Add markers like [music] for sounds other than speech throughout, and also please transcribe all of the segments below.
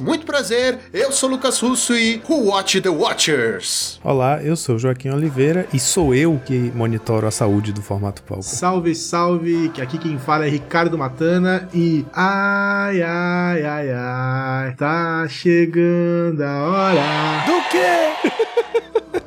Muito prazer, eu sou Lucas Russo e Who Watch the Watchers? Olá, eu sou Joaquim Oliveira e sou eu que monitoro a saúde do formato palco. Salve, salve, que aqui quem fala é Ricardo Matana e ai, ai, ai, ai, tá chegando a hora. Do quê?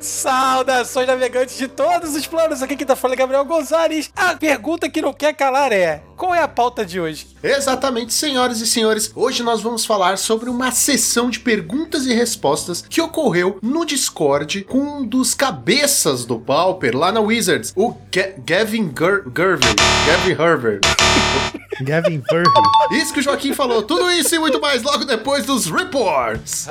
Saudações navegantes de todos os planos. Aqui quem tá falando é Gabriel Gonzalez. A pergunta que não quer calar é: qual é a pauta de hoje? Exatamente, senhoras e senhores. Hoje nós vamos falar sobre uma sessão de perguntas e respostas que ocorreu no Discord com um dos cabeças do Pauper lá na Wizards, o Ga Gavin Ger Gervin. Gavin Herbert. [laughs] Gavin Verhey. Isso que o Joaquim falou. Tudo isso e muito mais logo depois dos reports.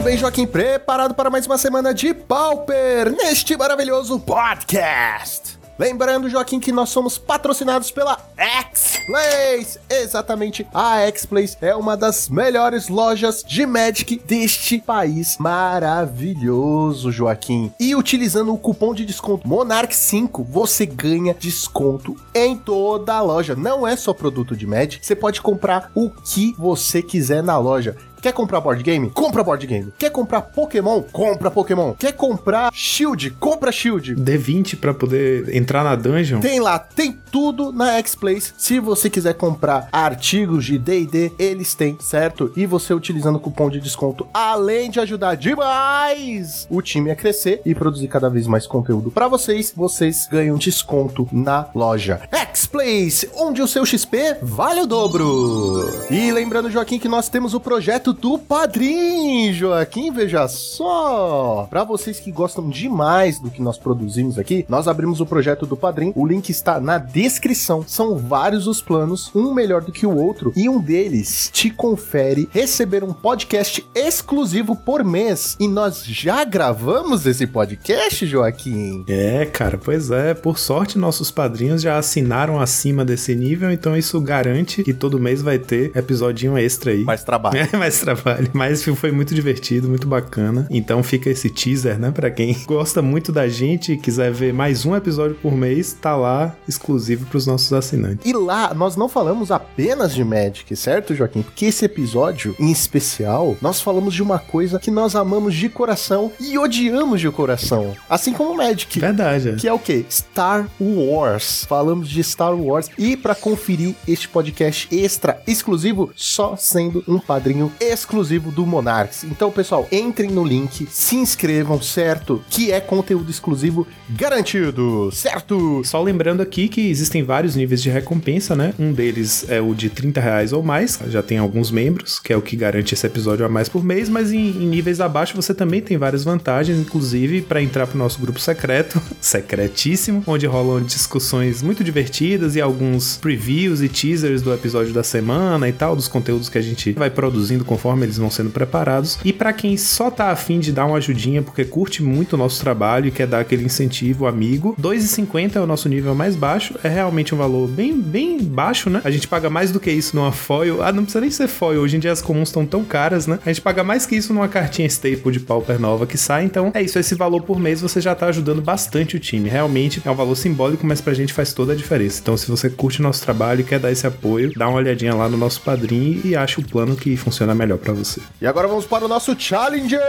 Muito bem, Joaquim, preparado para mais uma semana de Pauper neste maravilhoso podcast. Lembrando, Joaquim, que nós somos patrocinados pela X-Place. Exatamente, a X-Place é uma das melhores lojas de Magic deste país maravilhoso, Joaquim. E utilizando o cupom de desconto Monarch5, você ganha desconto em toda a loja. Não é só produto de Magic, você pode comprar o que você quiser na loja. Quer comprar board game? Compra board game. Quer comprar Pokémon? Compra Pokémon. Quer comprar Shield? Compra Shield. D20 pra poder entrar na dungeon. Tem lá, tem tudo na X-Place. Se você quiser comprar artigos de D&D, eles têm, certo? E você utilizando o cupom de desconto, além de ajudar demais o time a crescer e produzir cada vez mais conteúdo para vocês, vocês ganham desconto na loja. X-Place, onde o seu XP vale o dobro. E lembrando, Joaquim, que nós temos o projeto do Padrim, Joaquim, veja só. Para vocês que gostam demais do que nós produzimos aqui, nós abrimos o projeto do Padrim. O link está na descrição. São vários os planos, um melhor do que o outro, e um deles te confere receber um podcast exclusivo por mês. E nós já gravamos esse podcast, Joaquim. É, cara, pois é. Por sorte, nossos padrinhos já assinaram acima desse nível, então isso garante que todo mês vai ter episodinho extra aí. Mais trabalho. É, [laughs] mais [laughs] trabalho. Mas foi muito divertido, muito bacana. Então fica esse teaser, né? Pra quem [laughs] gosta muito da gente e quiser ver mais um episódio por mês, tá lá exclusivo pros nossos assinantes. E lá nós não falamos apenas de Magic, certo, Joaquim? Porque esse episódio, em especial, nós falamos de uma coisa que nós amamos de coração e odiamos de coração. Assim como Magic. Verdade. é. Que é o quê? Star Wars. Falamos de Star Wars. E para conferir este podcast extra exclusivo, só sendo um padrinho exclusivo do Monarchs. Então, pessoal, entrem no link, se inscrevam, certo? Que é conteúdo exclusivo garantido, certo? Só lembrando aqui que existem vários níveis de recompensa, né? Um deles é o de 30 reais ou mais, já tem alguns membros, que é o que garante esse episódio a mais por mês, mas em, em níveis abaixo você também tem várias vantagens, inclusive para entrar pro nosso grupo secreto, [laughs] secretíssimo, onde rolam discussões muito divertidas e alguns previews e teasers do episódio da semana e tal, dos conteúdos que a gente vai produzindo conforme eles vão sendo preparados. E para quem só tá afim de dar uma ajudinha porque curte muito o nosso trabalho e quer dar aquele incentivo amigo, 2,50 é o nosso nível mais baixo, é realmente um valor bem, bem baixo, né? A gente paga mais do que isso numa foil. Ah, não precisa nem ser foil, hoje em dia as comuns estão tão caras, né? A gente paga mais que isso numa cartinha staple de pauper nova que sai, então é isso, esse valor por mês você já tá ajudando bastante o time. Realmente é um valor simbólico, mas pra gente faz toda a diferença. Então se você curte nosso trabalho e quer dar esse apoio, dá uma olhadinha lá no nosso padrinho e acha o plano que funciona melhor pra você. E agora vamos para o nosso Challenger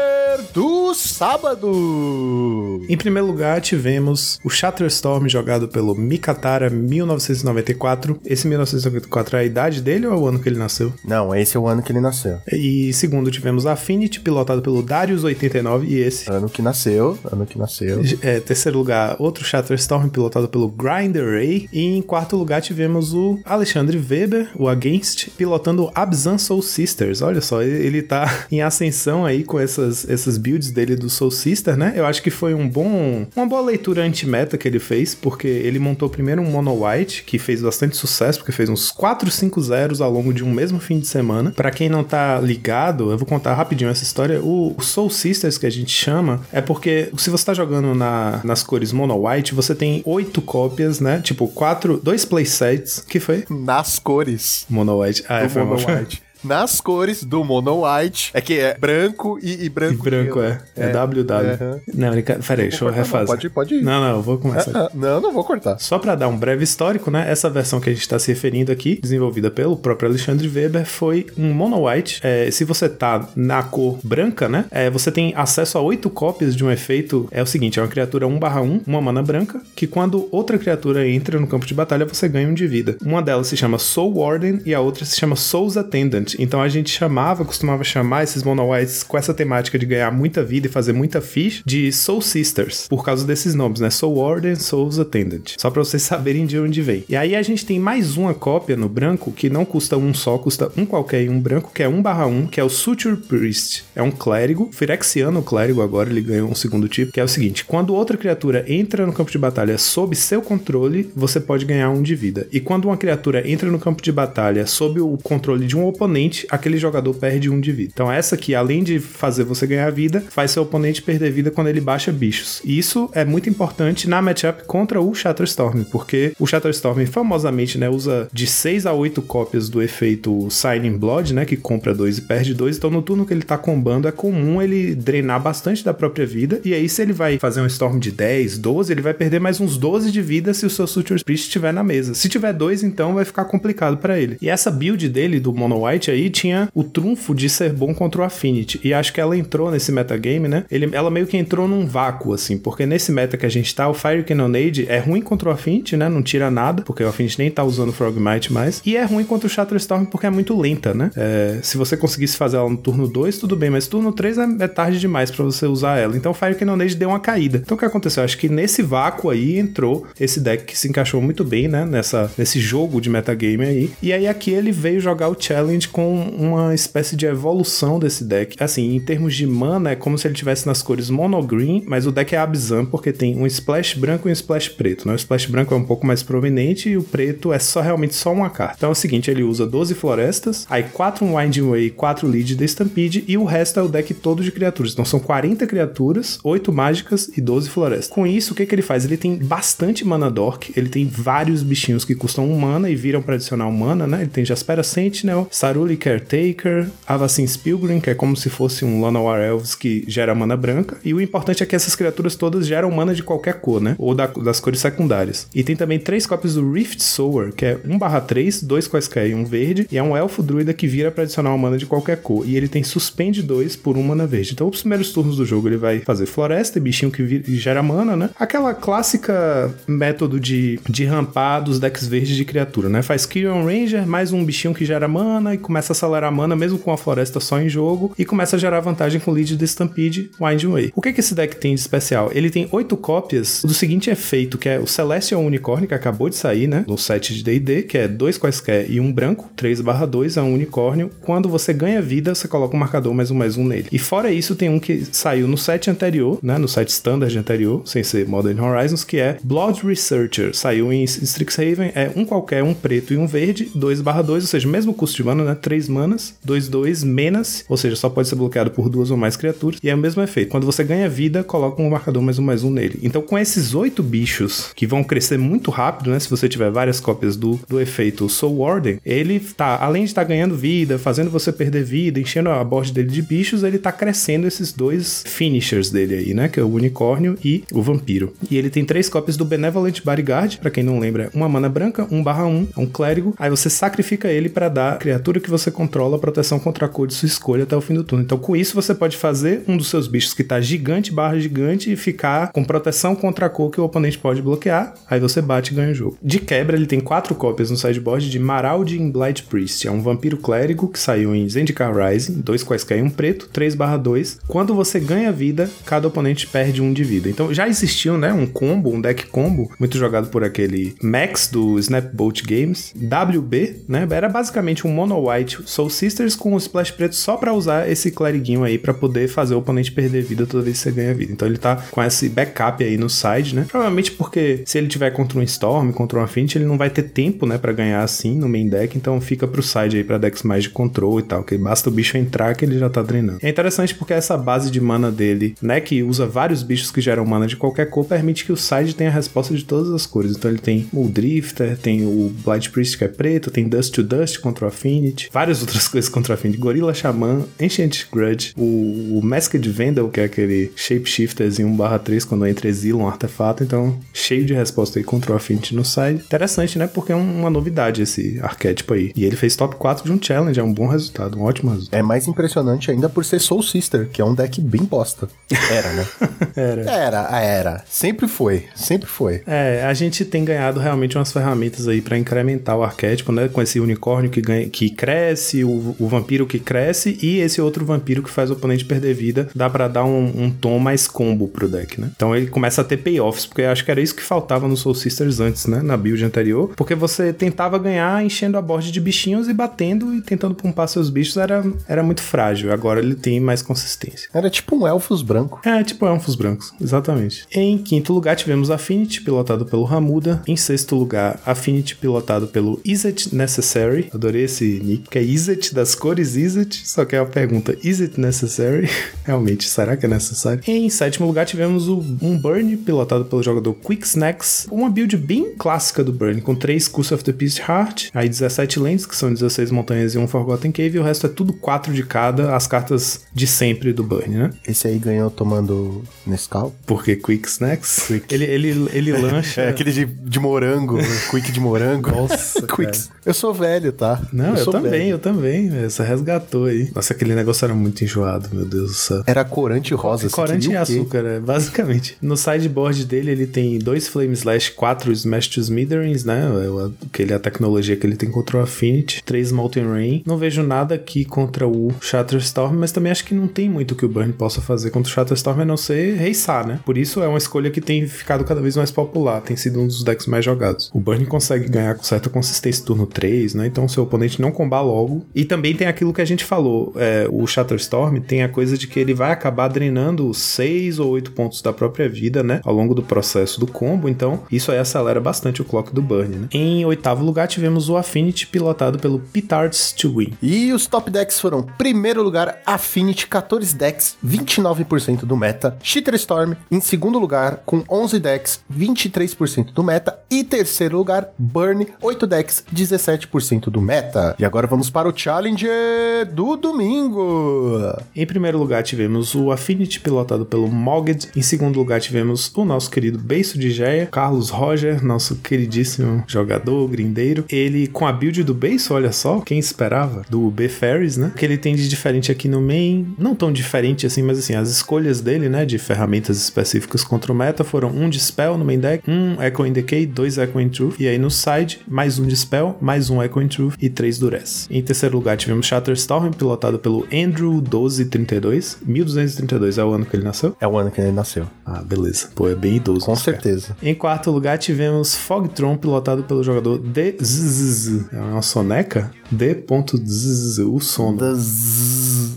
do sábado. Em primeiro lugar, tivemos o Shatterstorm jogado pelo Mikatara 1994. Esse 1994 é a idade dele ou é o ano que ele nasceu? Não, esse é o ano que ele nasceu. E segundo, tivemos Affinity, pilotado pelo Darius89, e esse. Ano que nasceu, ano que nasceu. É, terceiro lugar, outro Shatterstorm, pilotado pelo Grinder Ray. E em quarto lugar, tivemos o Alexandre Weber, o Against, pilotando o Abzan Soul Sisters. Olha só, ele, tá em ascensão aí com essas, essas builds dele do Soul Sister, né? Eu acho que foi um bom, uma boa leitura anti-meta que ele fez, porque ele montou primeiro um Mono White, que fez bastante sucesso, porque fez uns 4, 5 zeros ao longo de um mesmo fim de semana. Para quem não tá ligado, eu vou contar rapidinho essa história. O Soul Sisters, que a gente chama, é porque se você tá jogando na, nas cores Mono White, você tem oito cópias, né? Tipo, quatro, dois playsets. que foi? Nas cores. Mono White. Ah, é, foi Mono. White. [laughs] Nas cores do Mono White. É que é branco e, e E branco. branco, gelo. é. É, WW. aham. Não, brinca... peraí, deixa eu refazer. Pode ir, pode ir. Não, não, eu vou começar. Ah, não, não vou cortar. Só para dar um breve histórico, né? Essa versão que a gente está se referindo aqui, desenvolvida pelo próprio Alexandre Weber, foi um mono white. É, se você tá na cor branca, né? é, você tem acesso a oito cópias de um efeito. É o seguinte: é uma criatura 1/1, uma mana branca, que quando outra criatura entra no campo de batalha, você ganha um de vida. Uma delas se chama Soul Warden e a outra se chama Soul's Attendant. Então a gente chamava, costumava chamar esses mono whites com essa temática de ganhar muita vida e fazer muita fish de Soul Sisters, por causa desses nomes, né? Soul Warden, Soul's Attendant. Só pra vocês [laughs] saberem de onde vem. E aí a gente tem mais uma cópia no branco que não custa um só, custa um qualquer em um branco, que é 1/1, que é o Suture Priest. É um clérigo, Firexiano clérigo agora, ele ganhou um segundo tipo, que é o seguinte: quando outra criatura entra no campo de batalha sob seu controle, você pode ganhar um de vida. E quando uma criatura entra no campo de batalha sob o controle de um oponente, aquele jogador perde um de vida. Então essa aqui, além de fazer você ganhar vida, faz seu oponente perder vida quando ele baixa bichos. E isso é muito importante na matchup contra o Shatterstorm, porque o Shatterstorm famosamente, né, usa de 6 a 8 cópias do efeito Signing Blood, né, que compra 2 e perde 2. Então no turno que ele tá combando é comum ele drenar bastante da própria vida. E aí se ele vai fazer um Storm de 10, 12, ele vai perder mais uns 12 de vida se o seu Suture Priest estiver na mesa. Se tiver dois, então vai ficar complicado para ele. E essa build dele do Mono White aí tinha o trunfo de ser bom contra o Affinity. E acho que ela entrou nesse metagame, né? Ele, ela meio que entrou num vácuo, assim, porque nesse meta que a gente tá, o Fire Cannonade é ruim contra o Affinity, né? Não tira nada, porque o Affinity nem tá usando Frogmite mais. E é ruim contra o Shatterstorm porque é muito lenta, né? É, se você conseguisse fazer ela no turno 2, tudo bem, mas turno 3 é, é tarde demais para você usar ela. Então o Fire Cannonade deu uma caída. Então o que aconteceu? Acho que nesse vácuo aí entrou esse deck que se encaixou muito bem, né? Nessa, nesse jogo de metagame aí. E aí aqui ele veio jogar o challenge com uma espécie de evolução desse deck. Assim, em termos de mana, é como se ele tivesse nas cores mono green, mas o deck é Abzan porque tem um splash branco e um splash preto, né? O splash branco é um pouco mais prominente e o preto é só realmente só uma carta. Então é o seguinte, ele usa 12 florestas, aí 4 Winding Way, 4 lead da Stampede e o resto é o deck todo de criaturas. Então são 40 criaturas, 8 mágicas e 12 florestas. Com isso, o que, que ele faz? Ele tem bastante mana dork, ele tem vários bichinhos que custam um mana e viram para adicionar um mana, né? Ele tem Jaspera Sentinel, Saruli Caretaker, Avacyn's Pilgrim, que é como se fosse um Llanowar Elves que gera mana branca. E o importante é que essas criaturas todas geram mana de qualquer cor, né? Ou da- das cores secundárias. E tem também três cópias do Rift Sower, que é 1/3, dois quaisquer e um verde, e é um elfo druida que vira para adicionar uma mana de qualquer cor. E ele tem suspende 2 por um mana verde. Então, os primeiros turnos do jogo ele vai fazer floresta e bichinho que vi- gera mana, né? Aquela clássica método de, de rampar dos decks verdes de criatura, né? Faz Kyrian Ranger, mais um bichinho que gera mana e começa a acelerar a mana mesmo com a floresta só em jogo e começa a gerar vantagem com o lead de Stampede Winding Way. O que, que esse deck tem de especial? Ele tem oito cópias do seguinte efeito, que é o Celestial Unicorn, que acabou de sair, né? No set de D&D, que é dois quaisquer e um branco, 3 barra 2, é um unicórnio. Quando você ganha vida, você coloca um marcador mais um mais um nele. E fora isso, tem um que saiu no set anterior, né? No set standard anterior, sem ser Modern Horizons, que é Blood Researcher. Saiu em Strixhaven, é um qualquer, um preto e um verde, 2 barra 2, ou seja, mesmo custo de mana, né? 3 manas, 2, 2, menos, ou seja, só pode ser bloqueado por duas ou mais criaturas. E é o mesmo efeito. Quando você ganha vida, coloca um marcador mais um mais um nele. Então, com esses oito bichos que vão crescer muito rápido, né? Se você tiver várias cópias do, do efeito Soul Warden, ele tá, além de estar ganhando vida, fazendo você perder vida, enchendo a board dele de bichos, ele tá crescendo esses dois finishers dele aí, né? Que é o unicórnio e o vampiro. E ele tem três cópias do Benevolent Bodyguard, pra quem não lembra, é uma mana branca, 1 barra 1, um clérigo. Aí você sacrifica ele para dar criatura que você controla proteção contra a cor de sua escolha até o fim do turno. Então, com isso, você pode fazer um dos seus bichos que tá gigante barra gigante e ficar com proteção contra a cor que o oponente pode bloquear. Aí você bate e ganha o jogo. De quebra, ele tem quatro cópias no sideboard de Maraldi em Blight Priest. É um vampiro clérigo que saiu em Zendikar Rising, dois quaisquer e um preto, 3 barra 2. Quando você ganha vida, cada oponente perde um de vida. Então já existiu, né, um combo, um deck combo, muito jogado por aquele Max do Snapbolt Games, WB, né, era basicamente um mono white Soul Sisters com o Splash preto só pra usar esse cleriguinho aí pra poder fazer o oponente perder vida toda vez que você ganha vida. Então ele tá com esse backup aí no side, né? Provavelmente porque se ele tiver contra um Storm, contra um Affinity, ele não vai ter tempo, né, pra ganhar assim no main deck, então fica pro side aí pra decks mais de control e tal, que basta o bicho entrar que ele já tá drenando. É interessante porque essa base de mana dele, né, que usa vários bichos que geram mana de qualquer cor, permite que o side tenha a resposta de todas as cores. Então ele tem o Drifter, tem o Blight Priest que é preto, tem Dust to Dust contra o Affinity, várias outras [laughs] coisas contra o Affinity, Gorilla Shaman, Ancient Grudge, o, o Masked Vandal, que é aquele shapeshifterzinho 1/3 quando entra exila um artefato, então cheio de resposta aí contra o Affinity no side. Interessante, né? Porque é uma novidade esse arquétipo aí. E ele fez top 4 de um challenge, é um bom resultado, um ótimo resultado. É mais impressionante ainda por ser Soul Sister, que é um deck bem bosta. Era, né? [laughs] Era. Era, era. Sempre foi, sempre foi. É, a gente tem ganhado realmente umas ferramentas aí pra incrementar o arquétipo, né? Com esse unicórnio que, ganha, que cresce, o, o vampiro que cresce e esse outro vampiro que faz o oponente perder vida. Dá pra dar um, um tom mais combo pro deck, né? Então ele começa a ter payoffs, porque eu acho que era isso que faltava no Soul Sisters antes, né? Na build anterior. Porque você tentava ganhar enchendo a board de bichinhos e batendo e tentando pumpar seus bichos era, era muito frágil. Agora ele tem mais consistência. Era tipo um elfos branco. É, tipo elfos brancos, exatamente. Em quinto lugar tivemos Affinity, pilotado pelo Ramuda. Em sexto lugar, Affinity, pilotado pelo Is It Necessary? Adorei esse nick, que é Is It das cores Is It, só que é a pergunta, Is It Necessary? [laughs] Realmente, será que é necessário? Em sétimo lugar tivemos o, um Burn, pilotado pelo jogador Quick Snacks. Uma build bem clássica do Burn, com 3 Curse of the Beast Heart, aí 17 lands, que são 16 montanhas e um Forgotten Cave, e o resto é tudo 4 de cada, as cartas de sempre do Burn, né? Esse aí ganhou tomando Nescau. Porque Quick Snacks, Ele, ele, ele lancha... É aquele de, de morango, quick de morango. Nossa, [laughs] Quicks. Eu sou velho, tá? Não, eu, sou também, velho. Eu também. Você resgatou aí. Nossa, aquele negócio era muito enjoado, meu Deus do céu. Era corante rosa. Corante e açúcar, é, basicamente. No sideboard dele, ele tem dois Flame Slash, quatro Smash to Smithereens, né? É o- Aquele, a tecnologia que ele tem contra o Affinity. Três Molten Rain. Não vejo nada aqui contra o Shatterstorm, mas também acho que não tem muito que o Burn possa fazer contra o Shatterstorm, a não ser reiçar, né? Por isso é uma escolha que tem ficado cada vez mais popular. Tem sido um dos decks mais jogados. O Burn consegue ganhar com certa consistência turno 3, né? Então seu oponente não combar logo. E também tem aquilo que a gente falou. é, o Shatterstorm tem a coisa de que ele vai acabar drenando 6 ou 8 pontos da própria vida, né? Ao longo do processo do combo. Então, isso aí acelera bastante o clock do Burn, né? Em oitavo lugar, tivemos o Affinity pilotado pelo Petards to Win. E os top decks foram: primeiro lugar, Affinity, 14 decks, 29% do meta. Cheater Storm, em segundo lugar, com 11 decks, 23% do meta. E terceiro lugar, Burn, 8 decks, 17% do meta. E agora vamos para o Challenger do domingo. Em primeiro lugar, tivemos o Affinity pilotado pelo Mogged. Em segundo lugar, tivemos o nosso querido Beiço de Geia, Carlos Roger, nosso queridíssimo jogador, grindeiro. Ele com a build do Beiço, olha só, quem esperava? Do B Ferries, né? O que ele tem de diferente aqui no main, não tão diferente assim, mas assim, as escolhas dele, né, de ferramentas específicas contra o meta foram um Dispel no main deck, um Echo in Decay, dois Echo in Truth, e aí no side, mais um Dispel, mais um Echo in Truth e três Duress. Em terceiro lugar, tivemos Shatterstorm, pilotado pelo Andrew 1232. 1232 é o ano que ele nasceu? É o ano que ele nasceu. Ah, beleza. Pô, é bem idoso. Com esse cara. certeza. Em quarto lugar, tivemos Fogtron, pilotado pelo jogador DZZ. É uma soneca? D.ZZ, o sono.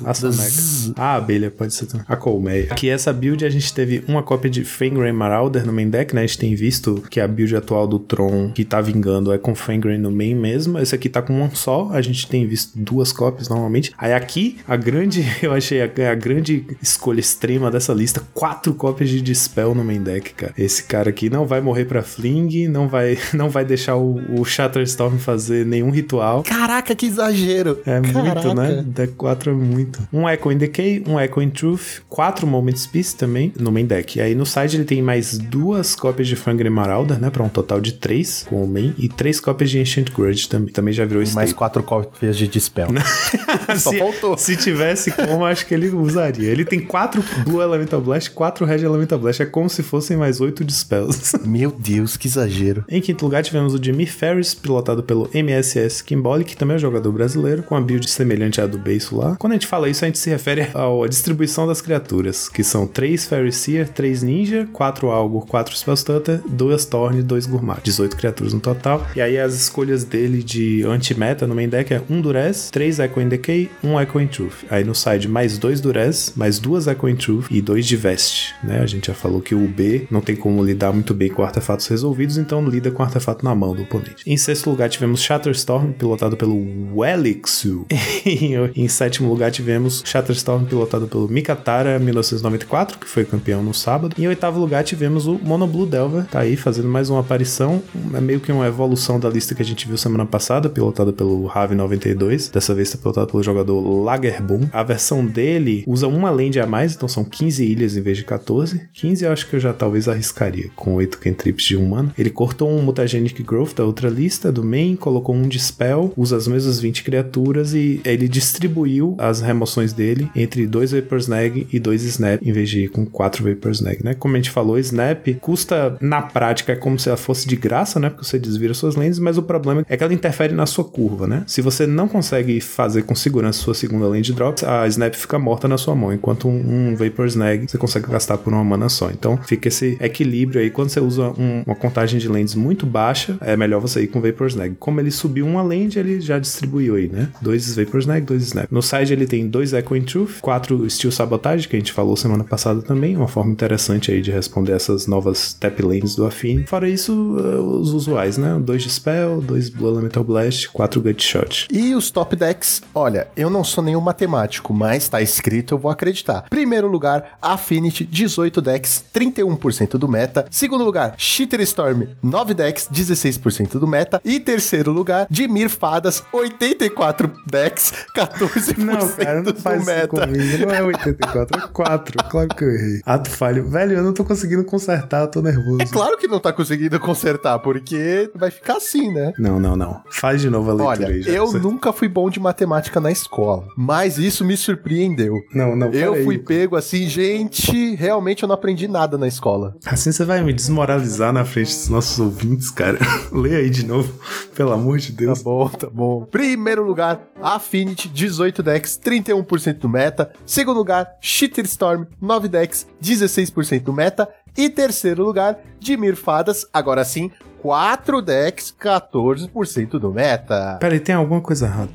A soneca. A abelha, pode ser também. A colmeia. Aqui, essa build, a gente teve uma cópia de Fengrain Marauder no main deck, né? A gente tem visto que a build atual do Tron, que tá vingando, é com Fengrain no main mesmo. Esse aqui tá com um só. A gente tem visto duas cópias normalmente. Aí aqui, a grande, [laughs] eu achei a, a grande escolha extrema dessa lista, quatro cópias de Dispel no main deck, cara. Esse cara aqui não vai morrer pra Fling, não vai, [laughs] não vai deixar o, o Shatterstorm fazer nenhum ritual. Caraca, que exagero. É Caraca. muito, né? Deck 4 é muito. Um Echo in Decay, um Echo in Truth, quatro Moments Peace também no main deck. E aí no side ele tem mais duas cópias de Fangre Marauder, né? Pra um total de três com o main. E três cópias de Ancient Grudge também. Também já virou E mais quatro cópias de Dispel. [laughs] [laughs] Só se, faltou. se tivesse como, acho que ele usaria. Ele tem quatro Blue Elemental Blast, quatro Red Elemental Blast. É como se fossem mais oito Dispels. [laughs] Meu Deus, que exagero. Em quinto lugar, tivemos o Jimmy Ferris, pilotado pelo MSS Kimboli, que também é um jogador brasileiro, com a build semelhante à do Beiso lá. Quando a gente fala isso, a gente se refere [laughs] à distribuição das criaturas, que são 3 Fairy Seer, 3 Ninja, 4 Algor, 4 Spellstutter, 2 Thorn e 2 Gourmat. 18 criaturas no total. E aí as escolhas dele de anti-meta no main deck é 1 Durez, 3 Echo in Decay, 1 Echo in Truth. Aí no side mais 2 Durez, mais 2 Echo in Truth e 2 de Vest, né? A gente já falou que o B não tem como lidar muito bem com artefatos resolvidos, então lida com artefato na mão do oponente. Em sexto lugar tivemos Shatterstorm, pilotado pelo Welixu. [laughs] em sétimo lugar tivemos Shatterstorm, pilotado pelo Mikatara 1994, que foi campeão no sábado. Em oitavo lugar tivemos o Mono Blue Delver, tá aí fazendo mais uma aparição. É meio que uma evolução da lista que a gente viu semana passada, pilotada pelo Rave 92. Dessa vez está pilotado pelo jogador Lagerboom. A versão dele usa uma land a mais, então são 15 ilhas em vez de 14. 15 eu acho que eu já talvez arriscaria, com 8 cantrips de humano. Ele cortou um Mutagenic Growth da outra lista, do main, colocou um Dispel, usa as mesmas 20 criaturas e ele distribuiu as remoções dele entre dois Vapor Snag e dois Snap, em vez de ir com quatro Vapor Snag, né? Como a gente falou, Snap custa, na prática, é como se ela fosse de graça, né? Porque você desvira suas lentes, mas o problema é que ela interfere na sua curva, né? Se você não consegue fazer com segurança sua segunda lane de drops, a Snap fica morta na sua mão, enquanto um, um Vapor Snag você consegue gastar por uma mana só. Então fica esse equilíbrio aí. Quando você usa um, uma contagem de lentes muito baixa, é melhor você ir com Vapor Snag. Como ele subiu uma lente, ele já distribuiu aí, né? Dois Vapor Snag, dois Snap. No side ele tem dois Echo in Truth, quatro Steel Sabotage, que a gente falou semana passada também, uma forma interessante aí de responder essas novas tap lanes do Affine. Fora isso, uh, os usuais, né? Dois de Spell, dois Blue Elemental Blast, quatro Gut Shot. E os top decks, olha, eu não sou nenhum matemático, mas tá escrito, eu vou acreditar. Primeiro lugar, Affinity, 18 decks, 31% do meta. Segundo lugar, Shitter Storm, 9 decks, 16% do meta. E terceiro lugar, Dimir Fadas, 84 decks, 14% Não, cara, não faz meta. comigo. Não é [laughs] 84, é 4. Claro que eu errei. Ato falho. Velho, eu não tô conseguindo consertar, eu tô nervoso. É claro que não tá conseguindo consertar, porque vai ficar assim, né? Não, não, não. Faz de novo a leitura Olha, aí, já. eu nunca fui bom de matemática na escola, mas isso me surpreendeu. Não, não, Eu fui pego assim, gente, realmente eu não aprendi nada na escola. Assim você vai me desmoralizar na frente dos nossos ouvintes, cara. [laughs] Lê aí de novo, pelo amor de Tá Deus. bom, tá bom. Primeiro lugar, Affinity, 18 decks, 31% do meta. Segundo lugar, Shitter Storm, 9 decks, 16% do meta. E terceiro lugar, Dimir Fadas, agora sim, 4 decks, 14% do meta. Peraí, tem alguma coisa errada.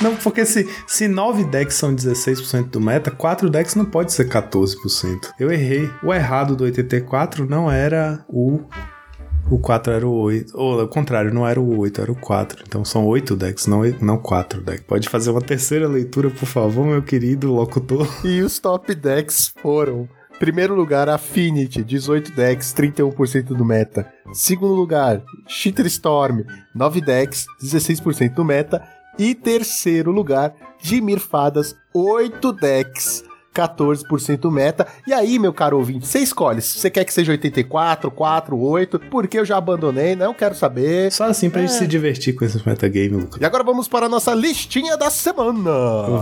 Não, porque se, se 9 decks são 16% do meta, 4 decks não pode ser 14%. Eu errei. O errado do 84 não era o. O 4 era o 8. Ou ao contrário, não era o 8, era o 4. Então são 8 decks, não, não 4 decks. Pode fazer uma terceira leitura, por favor, meu querido locutor. [laughs] E os top decks foram: primeiro lugar, Affinity, 18 decks, 31% do meta. Segundo lugar, Shitter Storm, 9 decks, 16% do meta. E terceiro lugar, Dimir Fadas, 8 decks. 14% do meta. E aí, meu caro ouvinte, você escolhe se você quer que seja 84, 4, 8, porque eu já abandonei, não quero saber. Só assim pra gente É. se divertir com esse metagame, Lucas. E agora vamos para a nossa listinha da semana.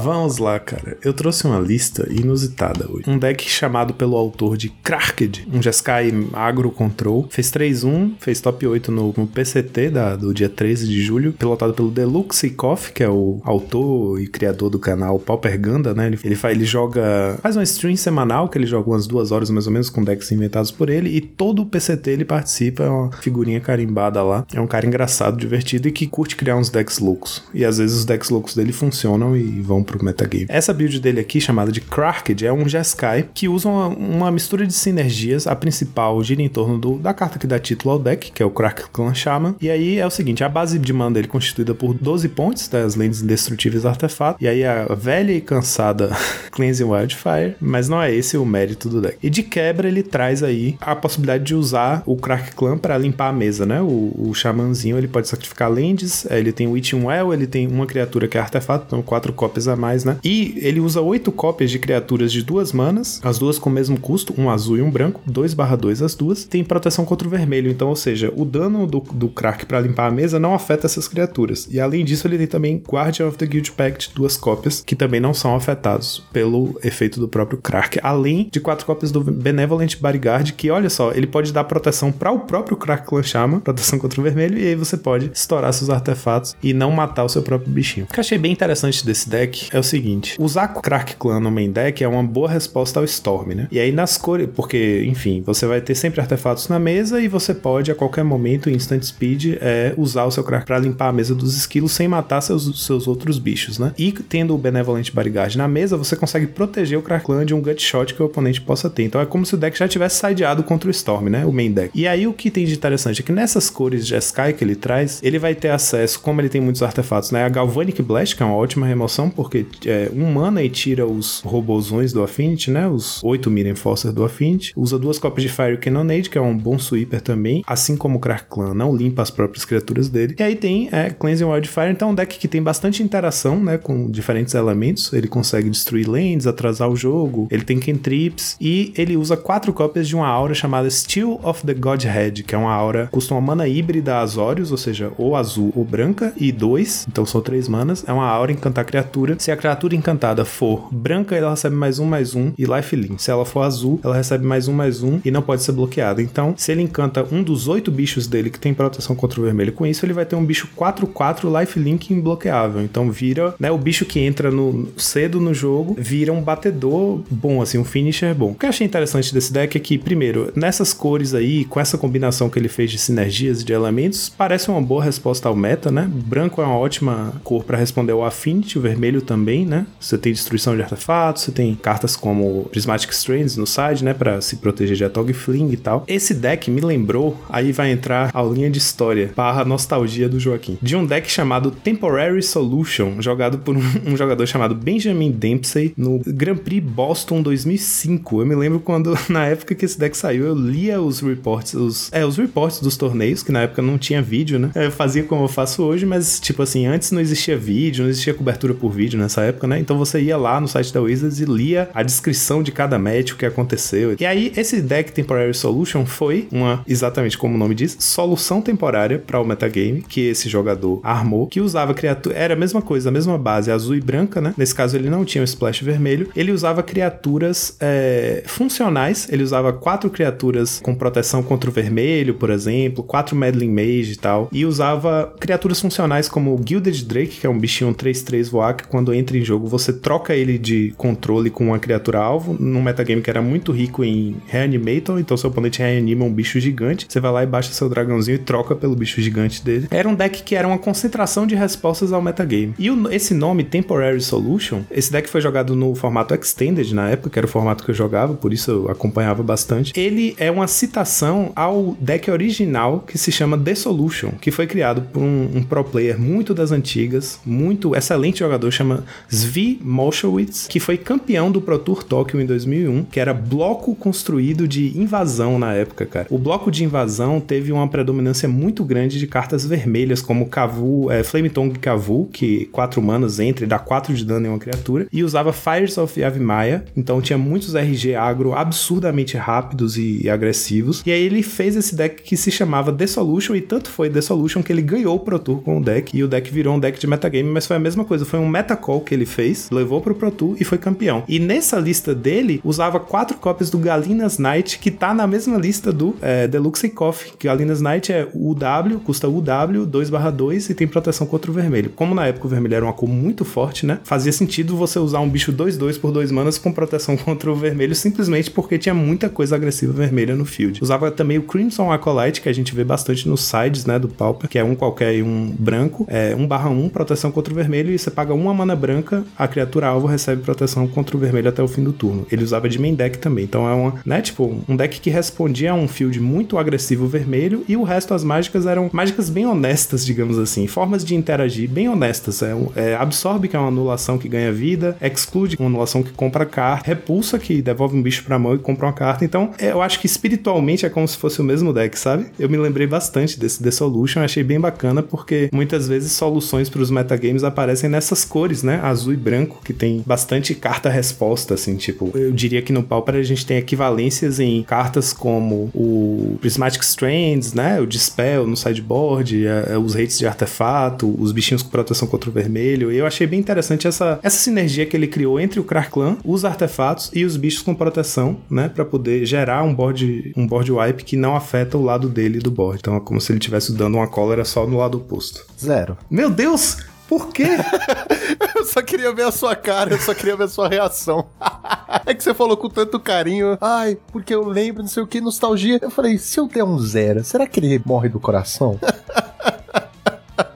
Vamos lá, cara. Eu trouxe uma lista inusitada hoje. Um deck chamado pelo autor de Kraked, um Jeskai Agro Control. Fez 3-1, fez top 8 no, no PCT da- do dia 13 de julho, pilotado pelo Deluxe Ikoff, que é o autor e criador do canal Pauper Ganda, né? Ele, ele, ele joga. Faz uma stream semanal, que ele joga umas duas horas mais ou menos com decks inventados por ele, e todo o PCT ele participa, é uma figurinha carimbada lá. É um cara engraçado, divertido e que curte criar uns decks loucos. E às vezes os decks loucos dele funcionam e vão pro metagame. Essa build dele aqui, chamada de Kraked, é um Jeskai que usa uma, uma mistura de sinergias. A principal gira em torno do- da carta que dá título ao deck, que é o Krak Clan Shaman. E aí é o seguinte: a base de mana dele é constituída por 12 pontos das lentes indestrutíveis artefato. E aí a velha e cansada [laughs] Cleansing Wildfire. Mas não é esse o mérito do deck. E de quebra, ele traz aí a possibilidade de usar o Krak Clan para limpar a mesa, né? O, o xamanzinho ele pode sacrificar lands, eh, ele tem Witching Well, ele tem uma criatura que é artefato, então quatro cópias a mais, né? E ele usa oito cópias de criaturas de duas manas, as duas com o mesmo custo, um azul e um branco, 2 barra 2 as duas, tem proteção contra o vermelho, então, ou seja, o dano do, do crack para limpar a mesa não afeta essas criaturas. E além disso, ele tem também Guardian of the Guild Pact, duas cópias, que também não são afetados pelo efeito feito do próprio Krak, além de quatro cópias do Benevolent Bodyguard, que olha só, ele pode dar proteção para o próprio Krak Clan Shaman, proteção contra o vermelho, e aí você pode estourar seus artefatos e não matar o seu próprio bichinho. O que eu achei bem interessante desse deck é o seguinte: usar Krak Clan no main deck é uma boa resposta ao Storm, né? E aí nas cores, porque, enfim, você vai ter sempre artefatos na mesa e você pode a qualquer momento, em instant speed, é, usar o seu Krak para limpar a mesa dos esquilos sem matar seus, seus outros bichos, né? E tendo o Benevolent Bodyguard na mesa, você consegue proteger o Krak Clan de um gut shot que o oponente possa ter. Então é como se o deck já tivesse sideado contra o Storm, né? O main deck. E aí o que tem de interessante é que nessas cores de Sky que ele traz, ele vai ter acesso, como ele tem muitos artefatos, né? A Galvanic Blast, que é uma ótima remoção, porque é um mana e tira os robozões do Affinity, né? Os 8 Mirror Enforcer do Affinity. Usa duas cópias de Fire Cannonade, que é um bom sweeper também, assim como o Krak Clan não limpa as próprias criaturas dele. E aí tem é, Cleansing Wildfire, então é um deck que tem bastante interação, né? Com diferentes elementos. Ele consegue destruir lands, atrasar o jogo, ele tem cantrips e ele usa quatro cópias de uma aura chamada Steel of the Godhead, que é uma aura, custa uma mana híbrida Azorius, ou seja, ou azul ou branca, e dois, então são três manas. É uma aura encantar criatura. Se a criatura encantada for branca, ela recebe mais um, mais um e life link. Se ela for azul, ela recebe mais um, mais um e não pode ser bloqueada. Então, se ele encanta um dos oito bichos dele que tem proteção contra o vermelho, com isso ele vai ter um bicho 4-4 life link imbloqueável. Então vira, né, o bicho que entra no cedo no jogo, vira um batedor bom, assim, um finisher bom. O que eu achei interessante desse deck é que, primeiro, nessas cores aí, com essa combinação que ele fez de sinergias de elementos, parece uma boa resposta ao meta, né? Branco é uma ótima cor para responder ao Affinity, o vermelho também, né? Você tem destruição de artefatos, você tem cartas como Prismatic Strands no side, né? Para se proteger de Atog Fling e tal. Esse deck me lembrou, aí vai entrar a linha de história, barra nostalgia do Joaquim, de um deck chamado Temporary Solution, jogado por um, jogador chamado Benjamin Dempsey no Grand Prix Boston 2005. Eu me lembro quando, [laughs] na época que esse deck saiu, eu lia os reports, os, é, os reports dos torneios, que na época não tinha vídeo, né? Eu fazia como eu faço hoje, mas, tipo assim, antes não existia vídeo, não existia cobertura por vídeo nessa época, né? Então você ia lá no site da Wizards e lia a descrição de cada match, o que aconteceu. E aí, esse deck Temporary Solution foi uma, exatamente como o nome diz, solução temporária para o metagame que esse jogador armou, que usava criatura. Era a mesma coisa, a mesma base, azul e branca, né? Nesse caso, ele não tinha o splash vermelho. Ele usava criaturas é, funcionais, ele usava quatro criaturas com proteção contra o vermelho, por exemplo, quatro Meddling Mage e tal, e usava criaturas funcionais como o Gilded Drake, que é um bichinho 3-3 voar, que quando entra em jogo você troca ele de controle com uma criatura alvo, num metagame que era muito rico em Reanimator, então seu oponente reanima um bicho gigante, você vai lá e baixa seu dragãozinho e troca pelo bicho gigante dele. Era um deck que era uma concentração de respostas ao metagame. E o, esse nome, Temporary Solution, esse deck foi jogado no formato Extended na época, que era o formato que eu jogava, por isso eu acompanhava bastante. Ele é uma citação ao deck original que se chama The Solution, que foi criado por um, um pro player muito das antigas, muito excelente jogador, chama Zvi Moshowitz, que foi campeão do Pro Tour Tóquio em 2001, que era bloco construído de invasão na época, cara. O bloco de invasão teve uma predominância muito grande de cartas vermelhas, como Kavu, é, Flame Tongue Kavu, que quatro manas entra e dá 4 de dano em uma criatura, e usava Fires of Yavimaya, então tinha muitos RG agro absurdamente rápidos e, agressivos, e aí ele fez esse deck que se chamava The Solution, e tanto foi The Solution que ele ganhou o Pro Tour com o deck, e o deck virou um deck de metagame, mas foi a mesma coisa, foi um metacall que ele fez, levou pro Pro Tour e foi campeão. E nessa lista dele, usava quatro cópias do Galinas Knight, que tá na mesma lista do é, Deluxe Coffee. Galinas Knight é UW, custa UW, 2/2 e tem proteção contra o vermelho. Como na época o vermelho era uma cor muito forte, né? Fazia sentido você usar um bicho 2/2 por 2 manas com proteção [laughs] contra o vermelho, simplesmente porque tinha muita coisa agressiva vermelha no field. Usava também o Crimson Acolyte, que a gente vê bastante nos sides, né, do Pauper, que é um qualquer e um branco, é 1/1, proteção contra o vermelho, e você paga uma mana branca, a criatura alvo recebe proteção contra o vermelho até o fim do turno. Ele usava de main deck também, então é uma, né, tipo, um deck que respondia a um field muito agressivo vermelho e o resto as mágicas eram mágicas bem honestas, digamos assim, formas de interagir bem honestas. É, é absorbe que é uma anulação que ganha vida, exclude uma anulação que compra carta, repulsa que devolve um bicho pra mão e compra uma carta. Então, é, eu acho que espiritualmente é como se fosse o mesmo deck, sabe? Eu me lembrei bastante desse The Solution, achei bem bacana porque muitas vezes soluções para os metagames aparecem nessas cores, né? Azul e branco, que tem bastante carta-resposta, assim, tipo, eu diria que no Pauper a gente tem equivalências em cartas como o Prismatic Strands, né? O Dispel no sideboard, é, é, os rates de artefato, os bichinhos com proteção contra o vermelho. E eu achei bem interessante essa, essa sinergia que ele criou entre o Krak clã, os artefatos e os bichos com proteção, né? Pra poder gerar um board, um board wipe que não afeta o lado dele do board. Então é como se ele estivesse dando uma cólera só no lado oposto. Zero. Meu Deus! Por quê? [laughs] Eu só queria ver a sua cara, eu só queria ver a sua reação. [laughs] É que você falou com tanto carinho. Ai, porque eu lembro, não sei o que, nostalgia. Eu falei, se eu der um zero, será que ele morre do coração? [laughs]